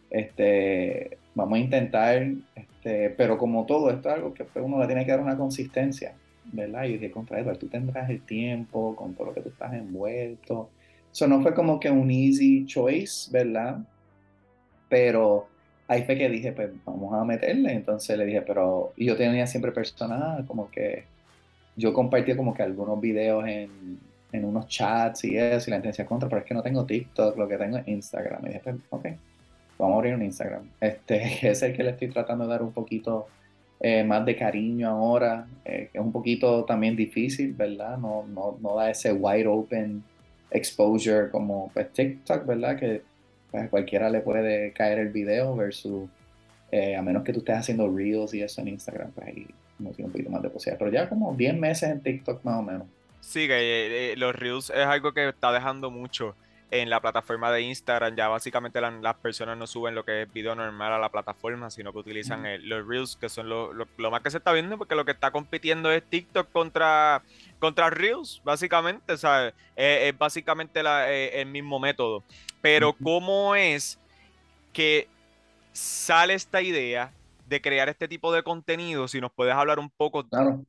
este, vamos a intentar, este, pero como todo esto es algo que pues, uno le tiene que dar una consistencia, ¿verdad? Y dije, contra Edward, tú tendrás el tiempo con todo lo que tú estás envuelto. Eso no fue como que un easy choice, ¿verdad? Pero ahí fue que dije, pues vamos a meterle. Entonces le dije, pero. Y yo tenía siempre personal, como que. Yo compartía como que algunos videos en, en unos chats y eso, y la intención contra, pero es que no tengo TikTok, lo que tengo es Instagram. Y dije, pues, ok, vamos a abrir un Instagram. Este es el que le estoy tratando de dar un poquito eh, más de cariño ahora, eh, es un poquito también difícil, ¿verdad? No, no, no da ese wide open exposure como pues, TikTok, ¿verdad? Que pues, cualquiera le puede caer el video versus eh, a menos que tú estés haciendo reels y eso en Instagram, pues ahí no tiene un poquito más de posibilidad. Pero ya como 10 meses en TikTok más o menos. Sí, que los reels es algo que está dejando mucho en la plataforma de Instagram. Ya básicamente las personas no suben lo que es video normal a la plataforma, sino que utilizan los Reels, que son lo, más que se está viendo, porque lo que está compitiendo es TikTok contra, contra Reels, básicamente. ¿sabes? es básicamente eh, el mismo método. Pero, ¿cómo es que sale esta idea de crear este tipo de contenido, si nos puedes hablar un poco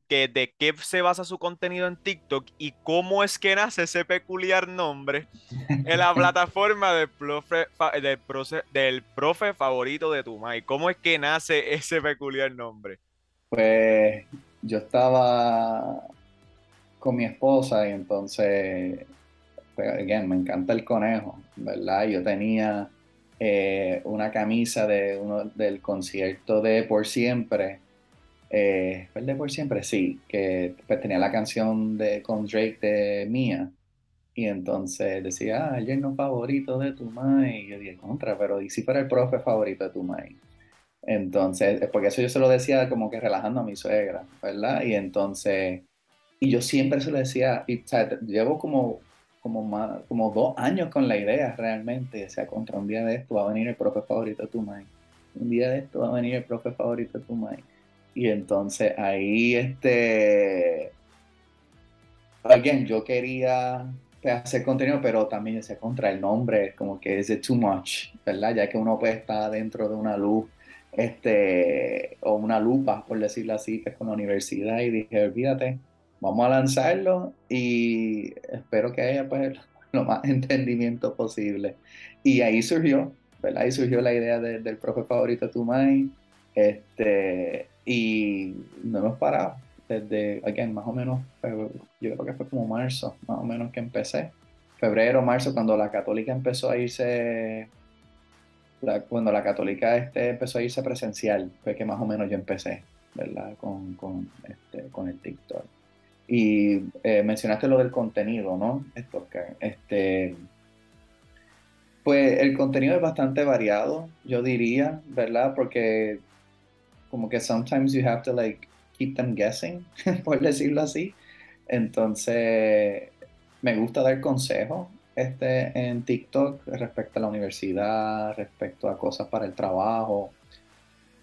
que, de qué se basa su contenido en TikTok y cómo es que nace ese peculiar nombre en la plataforma del profe, del, del profe favorito de tu mai. ¿Cómo es que nace ese peculiar nombre? Pues yo estaba con mi esposa y entonces, pues, again, me encanta el conejo, ¿verdad? Yo tenía eh, una camisa de uno, del concierto de Por Siempre. Eh, ¿Fue el de Por Siempre? Sí, que pues, tenía la canción de, con Drake de Mía. Y entonces decía, ah, el yerno favorito de tu mai. Y yo dije, contra, pero ¿y si fuera el profe favorito de tu mai? Entonces, porque eso yo se lo decía como que relajando a mi suegra, ¿verdad? Y entonces, y yo siempre se lo decía, y, llevo como como, más, como dos años con la idea realmente. O sea, contra un día de esto va a venir el profe favorito de tu mai. Un día de esto va a venir el profe favorito de tu mai. Y entonces ahí, este. Again, yo quería hacer contenido, pero también ese contra el nombre, como que es too much, ¿verdad? Ya que uno puede estar dentro de una luz, este, o una lupa, por decirlo así, que es con la universidad, y dije, olvídate, vamos a lanzarlo y espero que haya pues lo más entendimiento posible. Y ahí surgió, ¿verdad? Ahí surgió la idea del profe favorito Tumay. Este, y no hemos parado desde, again, más o menos, yo creo que fue como marzo, más o menos que empecé. Febrero, marzo, cuando la católica empezó a irse, cuando la católica este, empezó a irse presencial, fue que más o menos yo empecé, ¿verdad? Con, con, este, con el TikTok. Y eh, mencionaste lo del contenido, ¿no? Esto, este, pues el contenido es bastante variado, yo diría, ¿verdad? Porque como que sometimes you have to like keep them guessing, por decirlo así. Entonces, me gusta dar consejos este, en TikTok respecto a la universidad, respecto a cosas para el trabajo.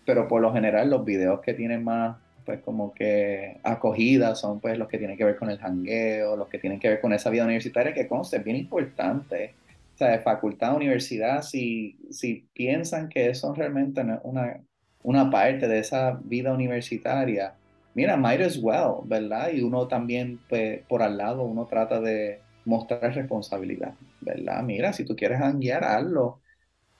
Pero por lo general los videos que tienen más pues como que acogidas son pues los que tienen que ver con el jangueo, los que tienen que ver con esa vida universitaria que conste, es bien importante. O sea, de facultad, universidad, si, si piensan que eso realmente una, una parte de esa vida universitaria, mira, might as well, ¿verdad? Y uno también, pues, por al lado, uno trata de mostrar responsabilidad, ¿verdad? Mira, si tú quieres janguear, hazlo,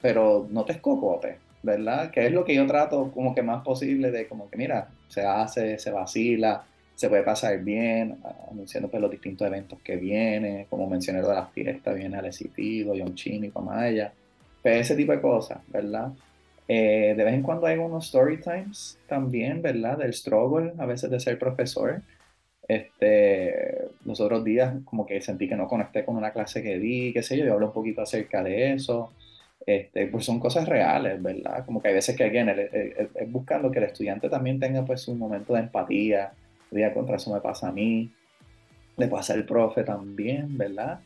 pero no te escocotes, ¿verdad? Que es lo que yo trato como que más posible de como que, mira, se hace, se vacila, se puede pasar bien, anunciando pues los distintos eventos que vienen, como mencioné de las fiestas, viene Alecitido, John Chini, Pamaya, pues ese tipo de cosas, ¿verdad? Eh, de vez en cuando hay unos story times también, ¿verdad? Del struggle, a veces de ser profesor. Este, los otros días como que sentí que no conecté con una clase que di, qué sé yo, yo hablo un poquito acerca de eso. Este, pues son cosas reales, ¿verdad? Como que hay veces que alguien es buscando que el estudiante también tenga pues un momento de empatía, día contra eso me pasa a mí, le pasa al profe también, ¿verdad?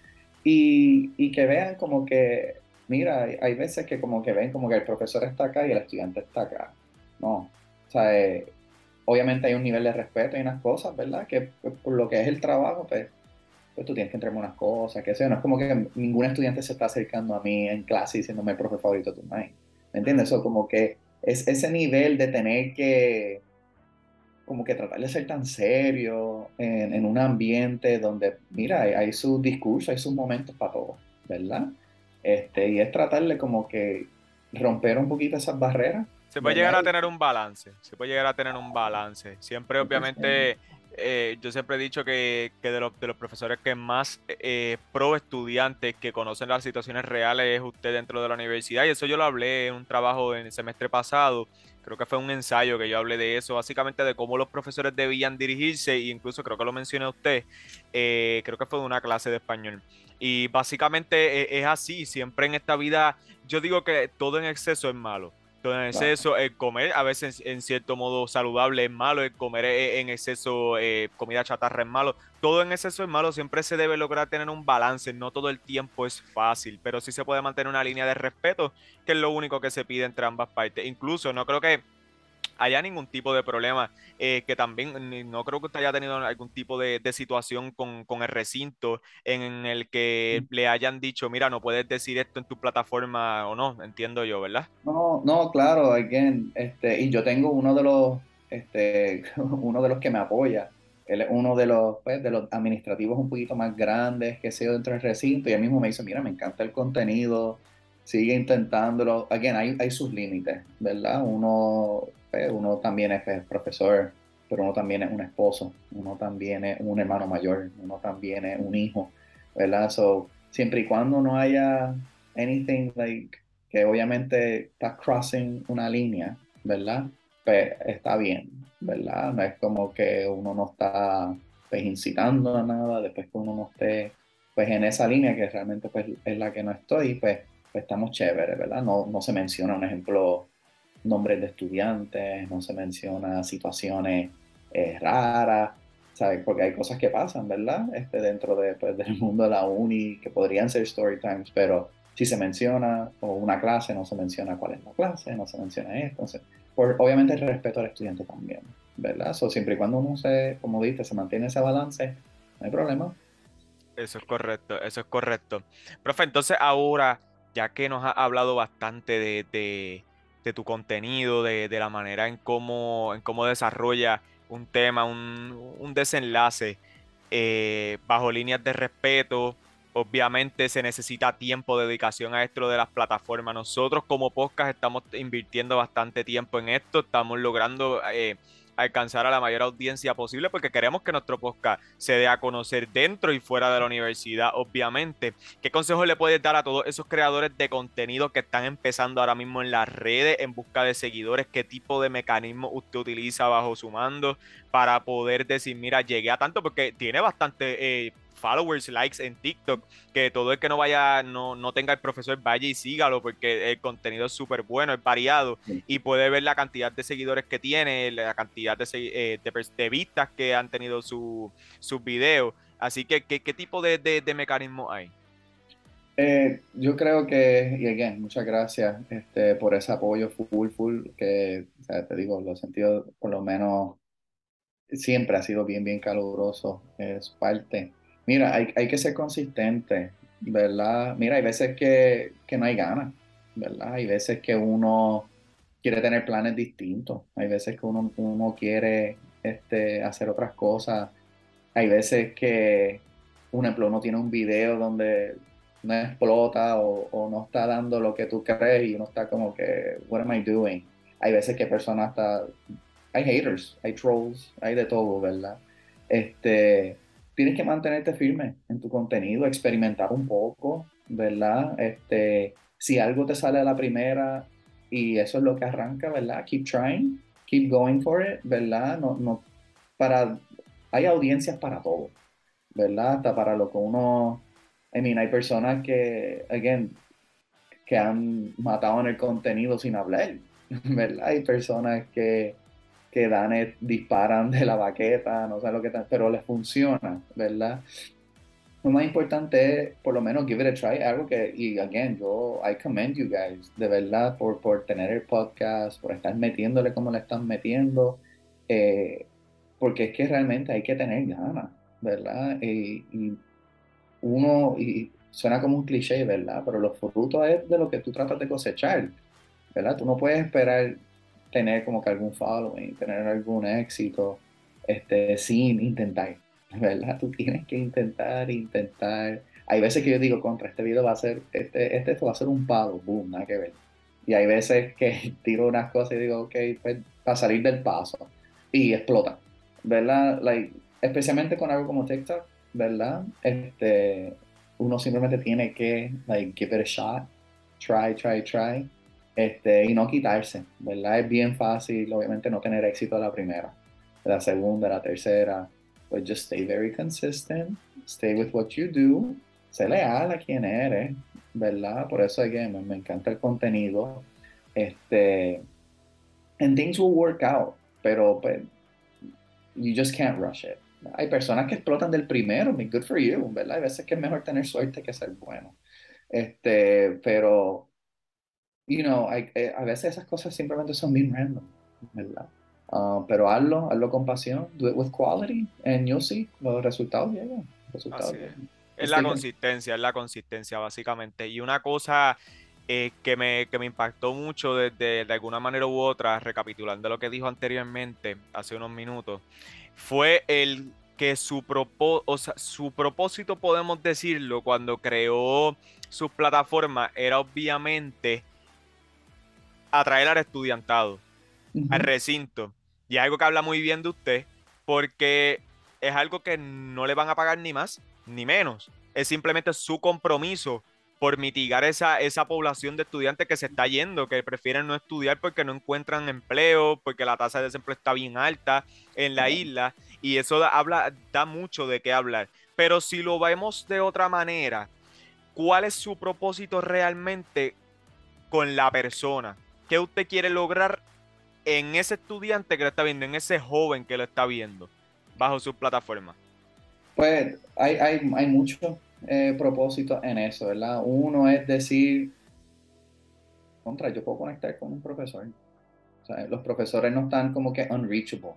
Y, y, que vean como que, mira, hay veces que como que ven como que el profesor está acá y el estudiante está acá, ¿no? O sea, eh, obviamente hay un nivel de respeto y unas cosas, ¿verdad? Que pues, por lo que es el trabajo, pues pues tú tienes que entregarme unas cosas, que sea, no es como que ningún estudiante se está acercando a mí en clase diciéndome el profe favorito de tu ¿me entiendes? Eso como que es ese nivel de tener que, como que tratar de ser tan serio en, en un ambiente donde, mira, hay, hay sus discursos, hay sus momentos para todo, ¿verdad? Este, y es tratarle como que romper un poquito esas barreras. Se puede llegar a tener un balance, se puede llegar a tener un balance. Siempre, obviamente, eh, yo siempre he dicho que, de, los, de, los, profesores que más eh, pro estudiantes que conocen las situaciones reales es usted dentro de la universidad. Y eso yo lo hablé en un trabajo en el semestre pasado. Creo que fue un ensayo que yo hablé de eso, básicamente de cómo los profesores debían dirigirse, e incluso creo que lo mencioné usted, eh, creo que fue de una clase de español. Y básicamente e, es así, siempre en esta vida, yo digo que todo en exceso es malo todo en exceso, el comer a veces en cierto modo saludable es malo, el comer e, en exceso eh, comida chatarra es malo, todo en exceso es malo, siempre se debe lograr tener un balance, no todo el tiempo es fácil, pero sí se puede mantener una línea de respeto, que es lo único que se pide entre ambas partes. Incluso no creo que haya ningún tipo de problema, eh, que también no creo que usted haya tenido algún tipo de, situación con, el recinto en, el que le hayan dicho, mira, no puedes decir esto en tu plataforma o no, entiendo yo, ¿verdad? No, no, claro, again, este, y yo tengo uno de los, este, uno de los que me apoya. Él es uno de los, pues, de los administrativos un poquito más grandes que he dentro del recinto y él mismo me dice, mira, me encanta el contenido, sigue intentándolo. Again, hay, sus límites, ¿verdad? Uno pues, uno también es profesor, pero uno también es un esposo, uno también es un hermano mayor, uno también es un hijo, ¿verdad? So, siempre y cuando no haya anything like que obviamente está crossing una línea, ¿verdad? Pues está bien, ¿verdad? No es como que uno no está pues, incitando a nada, después que uno no esté pues en esa línea que realmente pues, es la que no estoy, pues, pues estamos chéveres, ¿verdad? No, no se menciona un ejemplo nombres de estudiantes, no se menciona situaciones eh, raras, ¿sabes? Porque hay cosas que pasan, ¿verdad? Este, dentro de, pues, del mundo de la uni que podrían ser story times, pero si se menciona o una clase, no se menciona cuál es la clase, no se menciona esto. Entonces, por, obviamente el respeto al estudiante también, ¿verdad? So, siempre y cuando uno se, como dice, se mantiene ese balance, no hay problema. Eso es correcto, eso es correcto. Profe, entonces ahora, ya que nos ha hablado bastante de de tu contenido, de, la manera en cómo, en cómo desarrolla un tema, un, desenlace eh, bajo líneas de respeto. Obviamente se necesita tiempo, dedicación a esto de las plataformas. Nosotros como podcast estamos invirtiendo bastante tiempo en esto, estamos logrando eh, alcanzar a la mayor audiencia posible porque queremos que nuestro podcast se dé a conocer dentro y fuera de la universidad, obviamente. ¿Qué consejos le puedes dar a todos esos creadores de contenido que están empezando ahora mismo en las redes en busca de seguidores? ¿Qué tipo de mecanismo usted utiliza bajo su mando para poder decir, mira, llegué a tanto? Porque tiene bastante eh, followers, likes en TikTok, que todo el que no vaya, no, no tenga el profesor vaya y sígalo, porque el contenido es súper bueno, es variado, y puede ver la cantidad de seguidores que tiene, la cantidad de, eh, de, vistas que han tenido sus videos. Así que, ¿qué, qué tipo de, de, mecanismo hay? Eh, yo creo que, y again, muchas gracias este, por ese apoyo full, full, que te digo, lo he sentido por lo menos siempre ha sido bien, bien caluroso, es parte. Mira, hay, hay que ser consistente, ¿verdad? Mira, hay veces que, que no hay ganas, ¿verdad? Hay veces que uno quiere tener planes distintos, hay veces que uno, quiere este, hacer otras cosas, hay veces que, un ejemplo, uno tiene un video donde no explota o, o, no está dando lo que tú crees y uno está como que, what am I doing? Hay veces que personas hasta, hay haters, hay trolls, hay de todo, ¿verdad? Este, tienes que mantenerte firme en tu contenido, experimentar un poco, ¿verdad? Este, si algo te sale a la primera y eso es lo que arranca, ¿verdad? Keep trying, keep going for it, ¿verdad? No, no, para, hay audiencias para todo, ¿verdad? Hasta para lo que uno, I mean, hay personas que, again, que han matado en el contenido sin hablar, ¿verdad? Hay personas que que dan, disparan de la baqueta, no sé lo que tal, pero les funciona, ¿verdad? Lo más importante es, por lo menos, give it a try, algo que, y again, yo, I commend you guys, de verdad, por, por tener el podcast, por estar metiéndole como le están metiendo, eh, porque es que realmente hay que tener ganas, ¿verdad? Y, uno, y suena como un cliché, ¿verdad? Pero los frutos es de lo que tú tratas de cosechar, ¿verdad? Tú no puedes esperar tener como que algún following, tener algún éxito, este, sin intentar, ¿verdad? Tú tienes que intentar, intentar. Hay veces que yo digo, contra, este video va a ser, este, este va a ser un palo, boom, nada que ver. Y hay veces que tiro unas cosas y digo, ok, pues para salir del paso. Y explota, ¿verdad? Like, especialmente con algo como TikTok, ¿verdad? Este, uno simplemente tiene que, like, give it a shot, try, try, try, este, y no quitarse, ¿verdad? Es bien fácil, obviamente, no tener éxito a la primera, la segunda, la tercera, pues just stay very consistent, stay with what you do, sé leal a quien eres, ¿verdad? Por eso, again, me, me encanta el contenido, este, and things will work out, pero pues, you just can't rush it. Hay personas que explotan del primero, good for you, ¿verdad? Hay veces que es mejor tener suerte que ser bueno. Este, pero, you know, eh, a veces esas cosas simplemente son bien random, ¿verdad? Uh, pero hazlo, hazlo con pasión, do it with quality, and you'll see, los resultados llegan. Resultados es. es la consistencia, es la consistencia, básicamente. Y una cosa eh, que, me, que me impactó mucho de, de, de, alguna manera u otra, recapitulando lo que dijo anteriormente, hace unos minutos, fue el que su, propo, o sea, su propósito, podemos decirlo, cuando creó su plataforma, era obviamente atraer al estudiantado, uh -huh. al recinto. Y algo que habla muy bien de usted, porque es algo que no le van a pagar ni más ni menos. Es simplemente su compromiso por mitigar esa, esa población de estudiantes que se está yendo, que prefieren no estudiar porque no encuentran empleo, porque la tasa de desempleo está bien alta en la isla, y eso da, habla, da mucho de qué hablar. Pero si lo vemos de otra manera, ¿cuál es su propósito realmente con la persona? ¿Qué usted quiere lograr en ese estudiante que lo está viendo, en ese joven que lo está viendo bajo su plataforma? Pues hay, hay, hay mucho eh, propósito en eso, ¿verdad? Uno es decir, contra, yo puedo conectar con un profesor. O sea, los profesores no están como que unreachable,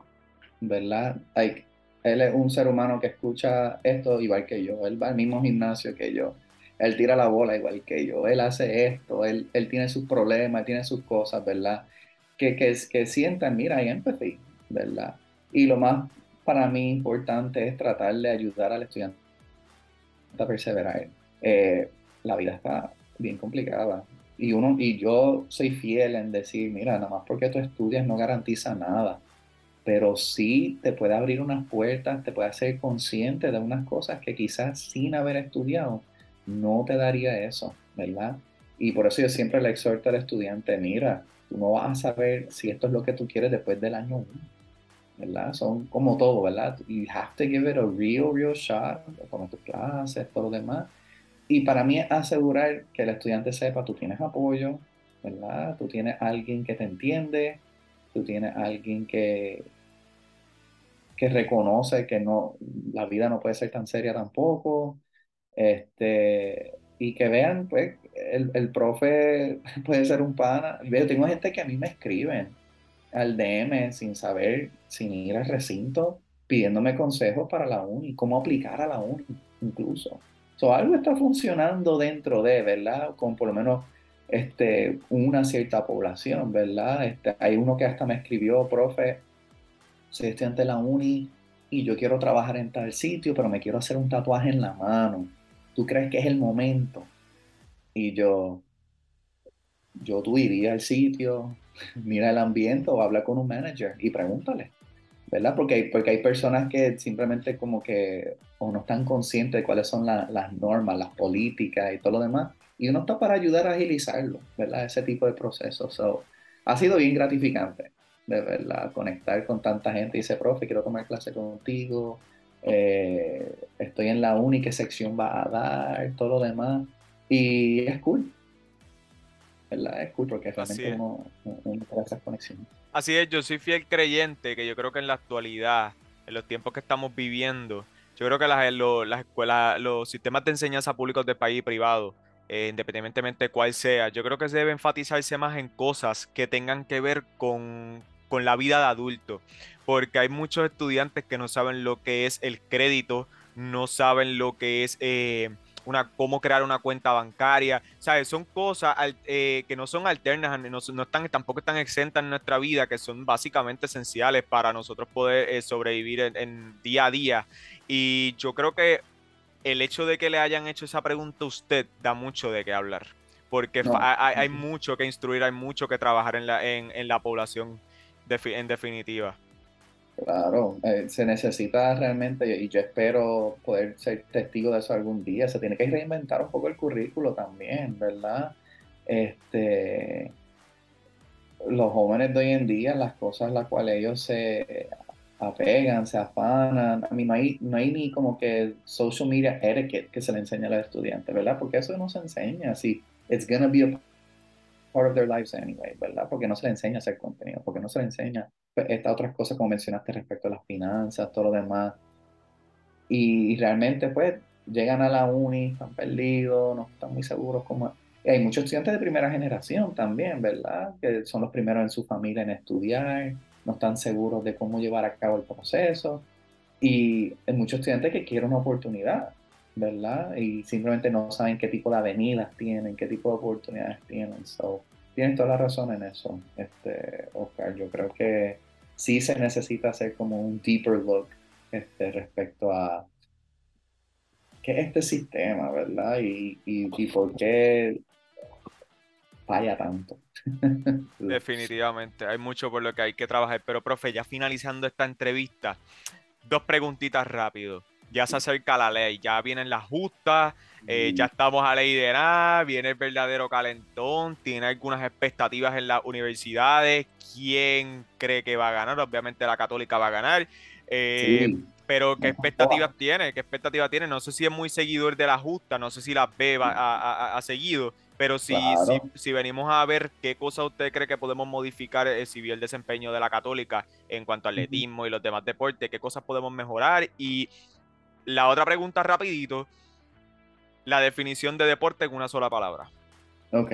¿verdad? Like, él es un ser humano que escucha esto igual que yo, él va al mismo gimnasio que yo, él tira la bola igual que yo, él hace esto, él, él tiene sus problemas, tiene sus cosas, ¿verdad? Que, que, que sientan, mira, hay empathy, ¿verdad? Y lo más para mí importante es tratar de ayudar al estudiante a perseverar. Eh, la vida está bien complicada. Y, uno, y yo soy fiel en decir, mira, nada más porque tú estudias no garantiza nada, pero sí te puede abrir unas puertas, te puede hacer consciente de unas cosas que quizás sin haber estudiado no te daría eso, ¿verdad? Y por eso yo siempre le exhorto al estudiante, mira, tú no vas a saber si esto es lo que tú quieres después del año 1. ¿verdad? Son como todo, ¿verdad? You have to give it a real, real shot, con tus clases, todo lo demás. Y para mí es asegurar que el estudiante sepa, tú tienes apoyo, ¿verdad? Tú tienes alguien que te entiende, tú tienes alguien que, que reconoce que no, la vida no puede ser tan seria tampoco, este, y que vean, pues, el, el profe puede ser un pana. Yo tengo gente que a mí me escriben, al DM sin saber, sin ir al recinto, pidiéndome consejos para la uni, cómo aplicar a la uni incluso. So, algo está funcionando dentro de, ¿verdad? Con por lo menos este, una cierta población, ¿verdad? Este, hay uno que hasta me escribió, profe, soy estudiante de la uni y yo quiero trabajar en tal sitio, pero me quiero hacer un tatuaje en la mano. ¿Tú crees que es el momento? Y yo, yo tú iría al sitio, mira el ambiente o habla con un manager y pregúntale, ¿verdad? Porque hay, porque hay personas que simplemente como que o no están conscientes de cuáles son la, las normas, las políticas y todo lo demás. Y uno está para ayudar a agilizarlo, ¿verdad? Ese tipo de procesos. So, ha sido bien gratificante, de verdad, conectar con tanta gente. Dice, profe, quiero tomar clase contigo. Eh, estoy en la uni, ¿qué sección va a dar? Todo lo demás. Y es cool, ¿verdad? Es cool porque realmente es. uno, uno crea esas conexiones. Así es, yo soy fiel creyente que yo creo que en la actualidad, en los tiempos que estamos viviendo, yo creo que las, los, las escuelas, los sistemas de enseñanza públicos del país y privado, eh, independientemente de cuál sea, yo creo que se debe enfatizarse más en cosas que tengan que ver con, con la vida de adulto, porque hay muchos estudiantes que no saben lo que es el crédito, no saben lo que es eh, una, cómo crear una cuenta bancaria, ¿sabes? Son cosas eh, que no son alternas, no, están, tampoco están exentas en nuestra vida, que son básicamente esenciales para nosotros poder eh, sobrevivir en, día a día. Y yo creo que el hecho de que le hayan hecho esa pregunta a usted da mucho de qué hablar, porque hay, mucho que instruir, hay mucho que trabajar en la, en, la población en definitiva. Claro, eh, se necesita realmente, y yo espero poder ser testigo de eso algún día, se tiene que reinventar un poco el currículo también, ¿verdad? Este, los jóvenes de hoy en día, las cosas a las cuales ellos se apegan, se afanan, a mí no hay, no hay ni como que social media etiquette que se le enseña a los estudiantes, ¿verdad? Porque eso no se enseña, así, it's gonna be a part of their lives anyway, ¿verdad? Porque no se le enseña a hacer contenido, porque no se le enseña estas otras cosas como mencionaste respecto a las finanzas, todo lo demás. Y, realmente pues llegan a la uni, están perdidos, no están muy seguros como... hay muchos estudiantes de primera generación también, ¿verdad? Que son los primeros en su familia en estudiar, no están seguros de cómo llevar a cabo el proceso. Y hay muchos estudiantes que quieren una oportunidad, ¿verdad? Y simplemente no saben qué tipo de avenidas tienen, qué tipo de oportunidades tienen. So, tienes toda la razón en eso, este, Oscar. Yo creo que sí se necesita hacer como un deeper look este, respecto a qué es este sistema, ¿verdad? Y, y, y por qué falla tanto. Definitivamente, hay mucho por lo que hay que trabajar. Pero, profe, ya finalizando esta entrevista, dos preguntitas rápido ya se acerca la ley, ya vienen las justas, eh, ya estamos a ley de nada, viene el verdadero calentón, tiene algunas expectativas en las universidades, quién cree que va a ganar, obviamente la católica va a ganar, eh, pero ¿qué expectativas tiene? ¿Qué expectativas tiene? No sé si es muy seguidor de la justa, no sé si la B ha, seguido, pero si, si, venimos a ver qué cosas usted cree que podemos modificar eh, si vio el desempeño de la católica en cuanto al atletismo y los demás deportes, qué cosas podemos mejorar y la otra pregunta rapidito, la definición de deporte en una sola palabra. Ok.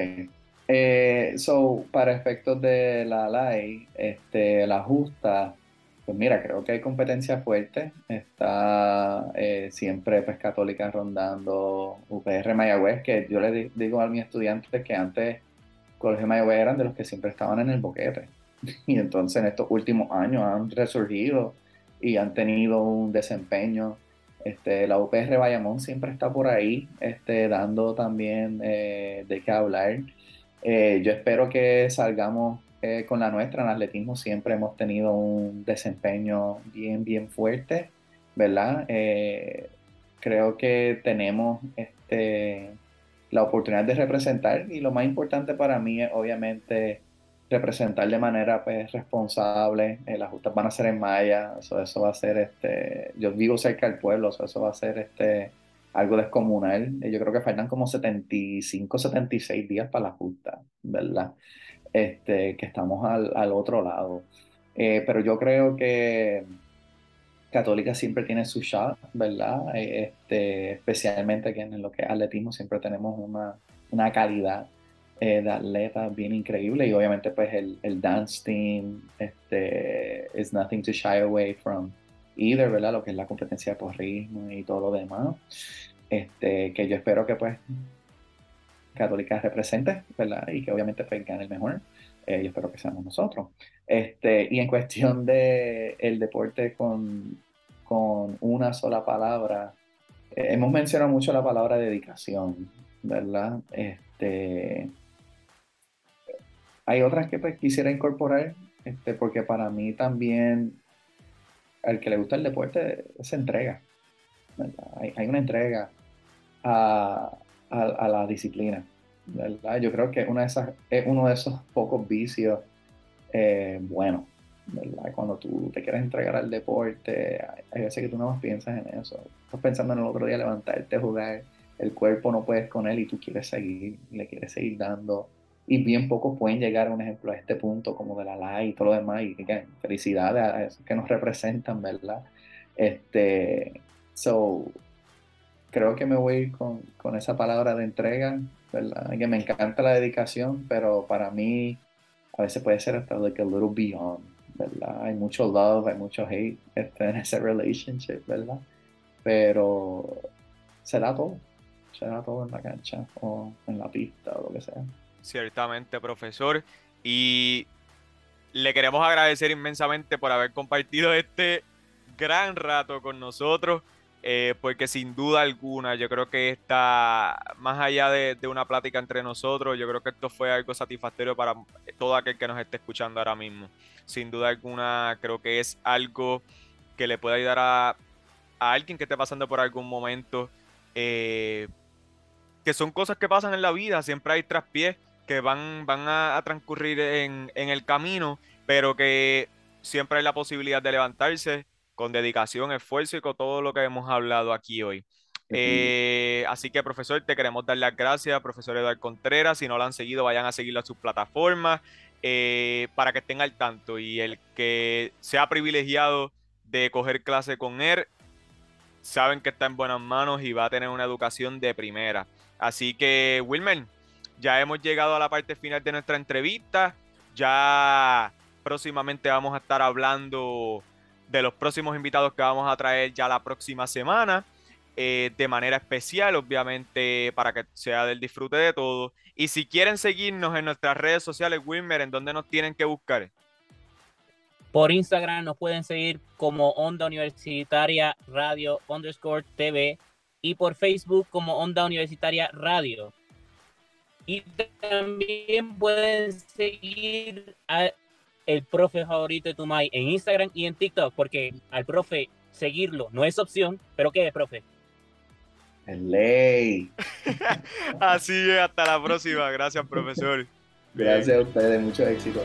Eh, so, para efectos de la ley, este, la justa, pues mira, creo que hay competencia fuerte. Está eh, siempre pues Católica rondando UPR Mayagüez, que yo le digo a mis estudiantes que antes Colegio Mayagüez eran de los que siempre estaban en el boquete. Y entonces en estos últimos años han resurgido y han tenido un desempeño este, la UPR Bayamón siempre está por ahí, este, dando también eh, de qué hablar. Eh, yo espero que salgamos eh, con la nuestra. En atletismo siempre hemos tenido un desempeño bien, bien fuerte, ¿verdad? creo que tenemos este, la oportunidad de representar y lo más importante para mí es obviamente representar de manera pues, responsable. Eh, las justas van a ser en Maya, eso, eso va a ser, este, yo vivo cerca del pueblo, eso, va a ser este, algo descomunal. yo creo que faltan como 75, 76 días para la justa, ¿verdad? Este, que estamos al, al otro lado. Eh, pero yo creo que Católica siempre tiene su shot, ¿verdad? Eh, este, especialmente aquí en lo que es atletismo siempre tenemos una, una calidad eh, de atletas bien increíble y obviamente pues el, el dance team este, is nothing to shy away from either, ¿verdad? Lo que es la competencia por ritmo y todo lo demás. Este, que yo espero que pues Católica represente, ¿verdad? Y que obviamente pues gane el mejor. Eh, yo espero que seamos nosotros. Este, y en cuestión de el deporte con, con una sola palabra, eh, hemos mencionado mucho la palabra dedicación, ¿verdad? Este, hay otras que pues, quisiera incorporar, este, porque para mí también, al que le gusta el deporte, se entrega. Hay, una entrega a, la disciplina. ¿verdad? Yo creo que una de esas, es uno de esos pocos vicios eh, buenos. ¿verdad? Cuando tú te quieres entregar al deporte, hay, veces que tú no más piensas en eso. Estás pensando en el otro día levantarte, jugar, el cuerpo no puedes con él y tú quieres seguir, le quieres seguir dando y bien pocos pueden llegar, un ejemplo, a este punto como de la live y todo lo demás, y felicidades a esos que nos representan, ¿verdad? Este, so, creo que me voy con, con esa palabra de entrega, ¿verdad? Que me encanta la dedicación, pero para mí a veces puede ser hasta like a little beyond, ¿verdad? Hay mucho love, hay mucho hate este, en ese relationship, ¿verdad? pero se da todo, se da todo en la cancha o en la pista o lo que sea. Ciertamente, profesor. Y le queremos agradecer inmensamente por haber compartido este gran rato con nosotros. Eh, porque sin duda alguna yo creo que está más allá de, una plática entre nosotros, yo creo que esto fue algo satisfactorio para todo aquel que nos esté escuchando ahora mismo. Sin duda alguna creo que es algo que le puede ayudar a, a alguien que esté pasando por algún momento, eh, que son cosas que pasan en la vida, siempre hay traspiés que van, van a, transcurrir en, en el camino, pero que siempre hay la posibilidad de levantarse con dedicación, esfuerzo y con todo lo que hemos hablado aquí hoy. Eh, así que, profesor, te queremos dar las gracias, profesor Eduardo Contreras. Si no lo han seguido, vayan a seguirlo a sus plataformas eh, para que estén al tanto. Y el que sea privilegiado de coger clase con él, saben que está en buenas manos y va a tener una educación de primera. Así que, Wilmer, ya hemos llegado a la parte final de nuestra entrevista. Ya próximamente vamos a estar hablando de los próximos invitados que vamos a traer ya la próxima semana. Eh, de manera especial, obviamente, para que sea del disfrute de todos. Y si quieren seguirnos en nuestras redes sociales, Wilmer, ¿en dónde nos tienen que buscar? Por Instagram nos pueden seguir como Onda Universitaria Radio underscore TV y por Facebook como Onda Universitaria Radio. Y también pueden seguir a el profe favorito de Tumay en Instagram y en TikTok, porque al profe seguirlo no es opción, pero ¿qué es, profe? Es ley. Así es, hasta la próxima. Gracias, profesor. Gracias a ustedes, mucho éxito.